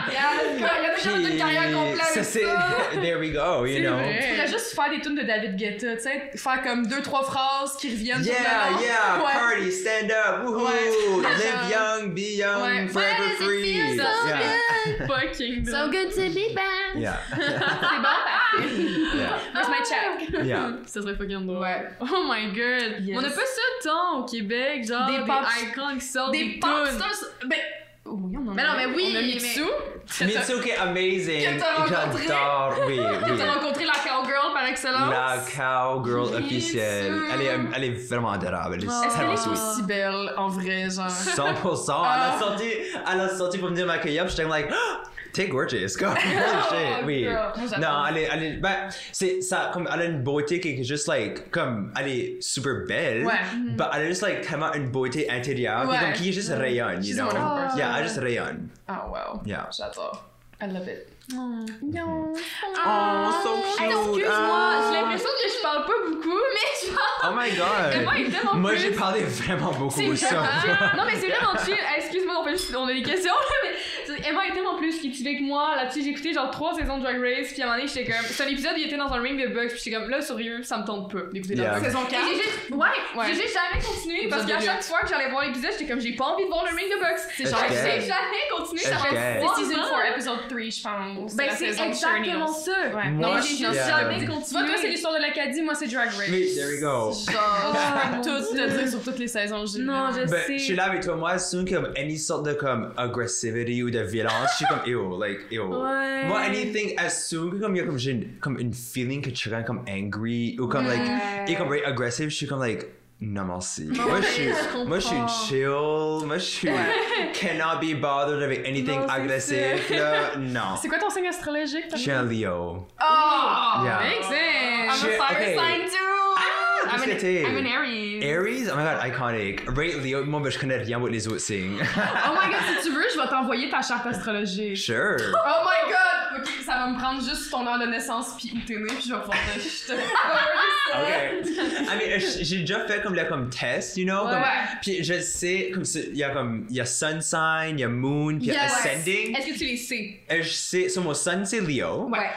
Il y a déjà Puis, une carrière complète ça, c'est, there we go, you know. vrai. Tu pourrais juste faire des tunes de David Guetta, tu sais, faire comme deux, trois phrases qui reviennent tout Yeah, le long. yeah, Ouais. party, stand up, woohoo, Ouais. live young, be young, Ouais. forever free. feel so yeah. Fucking So good to be back. yeah, C'est bon, parfait. yeah, Where's my check? yeah. Ça serait fucking drôle. Ouais. Oh my god. On a pas ça tant au Québec, genre Des des, pop- icons qui sortent des, Des tunes. stars. Ben. Oui, on en Mais non, mais oui, On a mais- Mitsu. Mitsuki, amazing. Que t'as rencontré. J'adore, oui, Que oui. t'as rencontré la cowgirl par excellence? La cowgirl Mitsu. officielle. Elle est, elle est vraiment adorable. Elle est Oh. Est-ce qu'elle tellement est sweet. aussi belle en vrai, genre? 100%. Elle Ah. a sorti, elle a sorti pour me dire m'accueillir. puis J'étais comme like, Ah, t'es gorgeous. Comme, holy shit, oui. girl. Moi, j'adore. Non, elle est, elle est, ben, c'est ça, comme, elle a une beauté qui est juste like, comme, elle est super belle. Ouais. Mais elle a juste like tellement une beauté intérieure. Qui, Ouais. comme, qui juste rayonne, you She's a know. wonderful person. Yeah, elle juste rayonne. Ah, wow. Yeah. J'adore. I love it. Non. Oh, so cute. Excuse-moi, Ah. j'ai l'impression que je parle pas beaucoup, mais genre. Oh my god. Emma est tellement Moi, plus- j'ai parlé vraiment beaucoup. C'est- ça. non mais c'est vraiment chill. Eh, Excuse-moi, on fait juste on a des questions là, mais Emma est tellement plus cultivée que moi. Là-dessus, j'ai écouté genre trois saisons de Drag Race, puis à un moment donné, j'étais comme. C'est un épisode, il était dans un ring de bugs, puis j'étais comme là sérieux, ça me tente pas d'écouter Yeah. la Saison Et 4. j'ai juste, ouais, Ouais. j'ai juste jamais continué parce Épisode qu'à chaque fois que j'allais voir l'épisode, j'étais comme j'ai pas envie de voir le ring de box. C'est genre. J'ai jamais continué, ça fait que- trois C'est season ans. 4, episode 3, je pense. Ben c'est exactement ça. Ouais. Moi, Mais je j'ai suis- juste Tu vois, toi, c'est l'histoire de l'Acadie, moi, c'est Drag Race. Oui, there we go. Genre, Tout te dire sur toutes les saisons, j'ai Non, je Ben, sais. je suis là avec toi. Moi, soon comme any sorte de comme aggressivity ou de violence, je suis comme ew, like ew. Ouais. Moi, anything as soon comme il y a comme j'ai une, comme une feeling que tu rends comme angry ou comme like et comme very aggressive, je suis comme like non merci. moi, je suis, je moi, je suis une chill. Moi, je suis cannot be bothered avec anything Non, c'est agressif. Là, non. C'est quoi ton signe astrologique? Je suis un Leo. Oh! Yeah. Makes sense. I'm a Je- fire okay. sign too. Ah, I'm an? I'm an Aries. Aries? Oh my god, iconic. Rate Leo, moi, ben, je connais rien avec les autres signes. Oh my god, si tu veux, je vais t'envoyer ta charte astrologique. sure. Oh my god! Ça va me prendre juste ton heure de naissance puis où t'es né, puis je vais pouvoir te. Je te Ok. I mean, j- j'ai déjà fait comme le comme test, you know? Ouais. comme-. Puis je sais, comme il y a comme, il y a sun sign, il y a moon, puis Yes. ascending. Est-ce que tu les sais? Et je sais, sur mon sun c'est Leo. Ouais.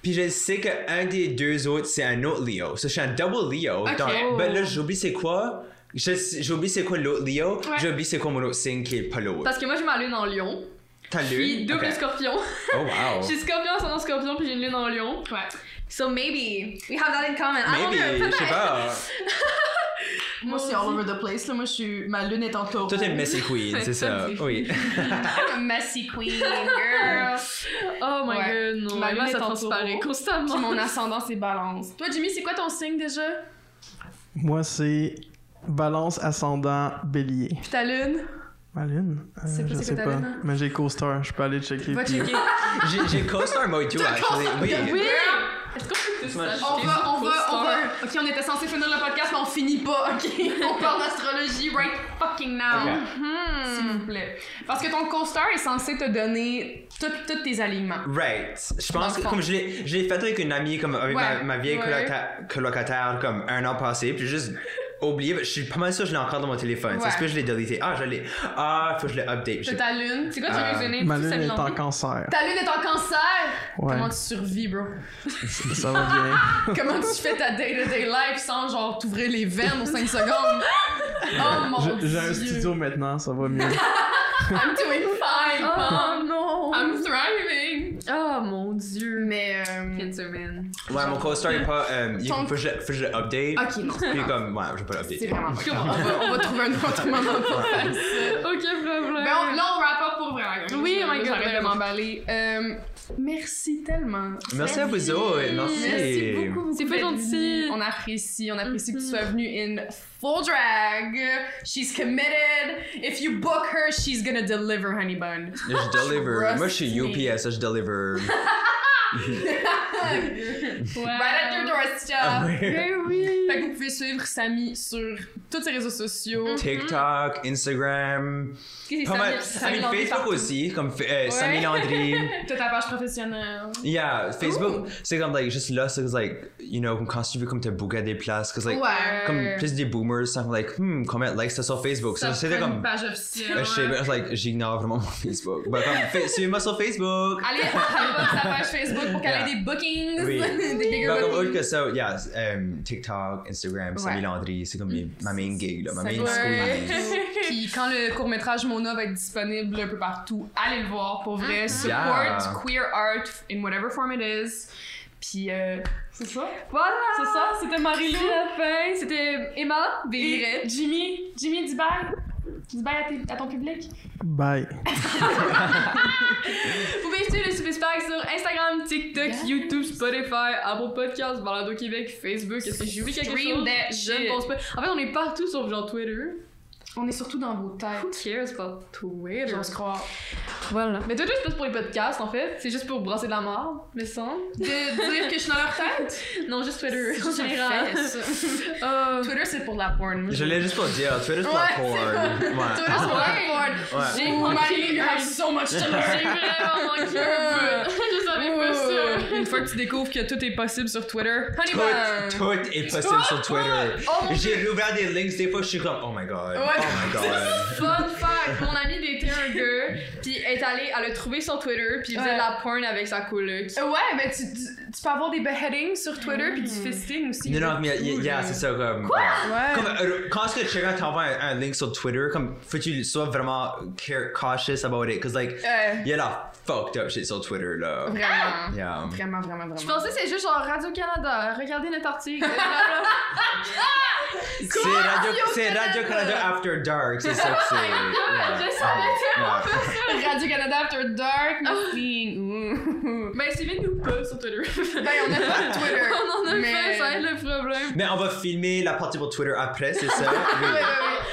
Puis je sais qu'un des deux autres c'est un autre Leo. So je suis un double Leo. Ok. Donc, ben là, j'oublie c'est quoi. J'oublie c'est quoi l'autre Leo. Ouais. J'oublie c'est quoi mon autre signe qui est pas l'autre. Parce que moi, je m'allume en lion. Ta Puis lune? double Ok. scorpion. Oh wow. Je suis scorpion, ascendant scorpion, puis j'ai une lune en lion. Ouais. So maybe we have that in common. I don't know, Maybe, je sais pas. Moi, c'est all over the place. Là. Moi, je suis... ma lune est en taureau. Toi, t'es Messy Queen, c'est ça. Oui. Messy queen, girl. Oh my Ouais. god, non. Ma Ma lune est ça en transparaît taureau. constamment. Puis mon ascendant, c'est balance. Toi, Jimmy, c'est quoi ton signe déjà? Moi, c'est balance ascendant bélier. Puis ta lune? Ma lune? Euh, C'est pas- je sais pas. hein? Mais j'ai co-star, je peux aller checker. Va checker. J'ai co-star too, actually. Oui. On va, on va, on va. Ok, on était censé finir le podcast, mais on finit pas, ok? On parle d'astrologie right fucking now. Hmm, S'il vous plaît. Parce que ton co-star est censé te donner tous tes alignements. Right. Je pense que comme je l'ai fait avec une amie, comme avec ma, Ouais, ma vieille ouais. coloca- colocataire, comme un an passé, puis juste oublié. Je suis pas mal sûr que je l'ai encore dans mon téléphone. Ça Ouais. se peut que je l'ai délité. Ah, je l'ai. Ah, faut que je l'ai update. C'est ta lune. C'est quoi ton Euh, username? Ma lune est ça en cancer. Ta lune est en cancer? Ouais, Comment tu survis, bro? ça va bien. Comment tu fais ta day-to-day life sans genre t'ouvrir les veines aux 5 secondes? Oh mon J'ai- J'ai un Dieu. studio maintenant, ça va mieux. I'm doing fine. Oh non! I'm thriving. Oh mon dieu! Mais euh... Cancer man. Ouais, mon co-star est pas. Euh, il Ton- faut que je, faut que je l'update. Ok, non. Puis comme, ouais, je vais pas l'updater. C'est vraiment pas grave. On va, on va trouver un autre moment pour faire ça. Ok, problème. Ben, on- là, on wrap up pour vrai. hein. Oui, oh my God, J'arrête de vraiment. m'emballer. Euh, merci tellement. Merci à vous autres. Merci. Merci beaucoup. C'est pas gentil. On apprécie, on apprécie que tu sois venu in full drag. She's committed. If you book her, she's gonna deliver, honey bun. Je deliver. Trust Moi, je suis me. UPS, je deliver. Right at your doorstep. Ouais. Ben oui! Fait que vous pouvez suivre Samy sur tous ses réseaux sociaux. Mm-hmm. TikTok, Instagram. Pas mal. I mean, Facebook aussi, comme euh, Samy Landry. T'as ta page professionnelle. Yeah, Facebook, c'est comme like juste là, c'est like you know comme quand tu veux comme te booker des places, cause like ouais. comme plus des boomers sont like hmm combien de likes t'as sur Facebook, Ça so, c'était prend une comme page officielle. euh, je sais, like j'ignore vraiment mon Facebook, bah comme suivez-moi sur Facebook. Allez, allez voir sa page Facebook pour qu'elle Yeah. ait des bookings. Oui. des bigger Bah, comme bookings. que ça, yeah, um, TikTok, Instagram, Samy Ouais. Landry, c'est comme mes- ma main gig là, ma main squeeze. Puis quand le court-métrage Mona va être disponible un peu partout, allez le voir pour vrai. Support Yeah. queer art in whatever form it is. Puis euh, c'est ça. Voilà! C'est ça, c'était Marie-Lou. C'est la fin. C'était Emma, Et Bélirette. Jimmy, Jimmy, dis bye. Dis bye à, à ton public. Bye. Vous pouvez suivre le Super Spag sur Instagram, TikTok, YouTube, Spotify, Apple Podcasts, Balado Québec, Facebook. Est-ce que j'ai oublié quelque Stream chose? that Je ne pense pas. En fait, on est partout sur genre Twitter. On est surtout dans vos Who têtes. cares about Twitter? J'ose croire. Voilà. Mais Twitter, c'est pas pour les podcasts, en fait. C'est juste pour brasser de la merde, me semble. De dire que je suis dans leur tête? Non, juste Twitter. C'est en général. Euh, Twitter, c'est pour la porn. Je l'ai juste pour dire, Twitter c'est pour la porn. Twitter, c'est pour la porn. J'ai Oh, manqué you have so much to learn. J'ai vraiment manqué un bout. Je savais pas ça. Une fois que tu découvres que tout est possible sur Twitter, honey Tout, tout est possible sur Twitter. Oh J'ai rouvert des links, des fois je suis comme, oh my god, Ouais. Oh my god. Fun fact, mon amie datait un gars, puis elle est allée, elle a trouvé sur Twitter, puis il faisait Ouais. de la porn avec sa coloc. Ouais, mais tu, tu, peux avoir des beheadings sur Twitter puis du fisting aussi. Non, non, mais yeah, yeah, c'est ça comme. Quoi? Ouais. Comme, euh, quand est-ce que quelqu'un t'envoie un, un link sur Twitter, comme, faut que tu sois vraiment care- cautious about it, cause like, Euh, il y a la fucked up shit sur Twitter là. vraiment. Yeah. Vraiment, vraiment, vraiment. Je pensais que c'est juste genre Radio-Canada, regardez notre article. C'est Radio, c'est Radio Canada After Dark, c'est ça que c'est. Yeah. Je savais Yeah. Radio-Canada After Dark. Ouh. Ben, suivez-nous pas sur Twitter. Ben, on a pas de Twitter. on en a mais... fait, ça va être le problème. Mais on va filmer la partie pour Twitter après, c'est ça? Oui, Oui. oui,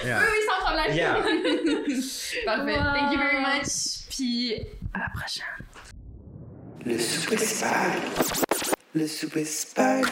oui. Yeah. Oui, oui, sans problème. Yeah. Parfait. Wow. Thank you very much. Puis, à la prochaine. Le souper spag. Le souper spag.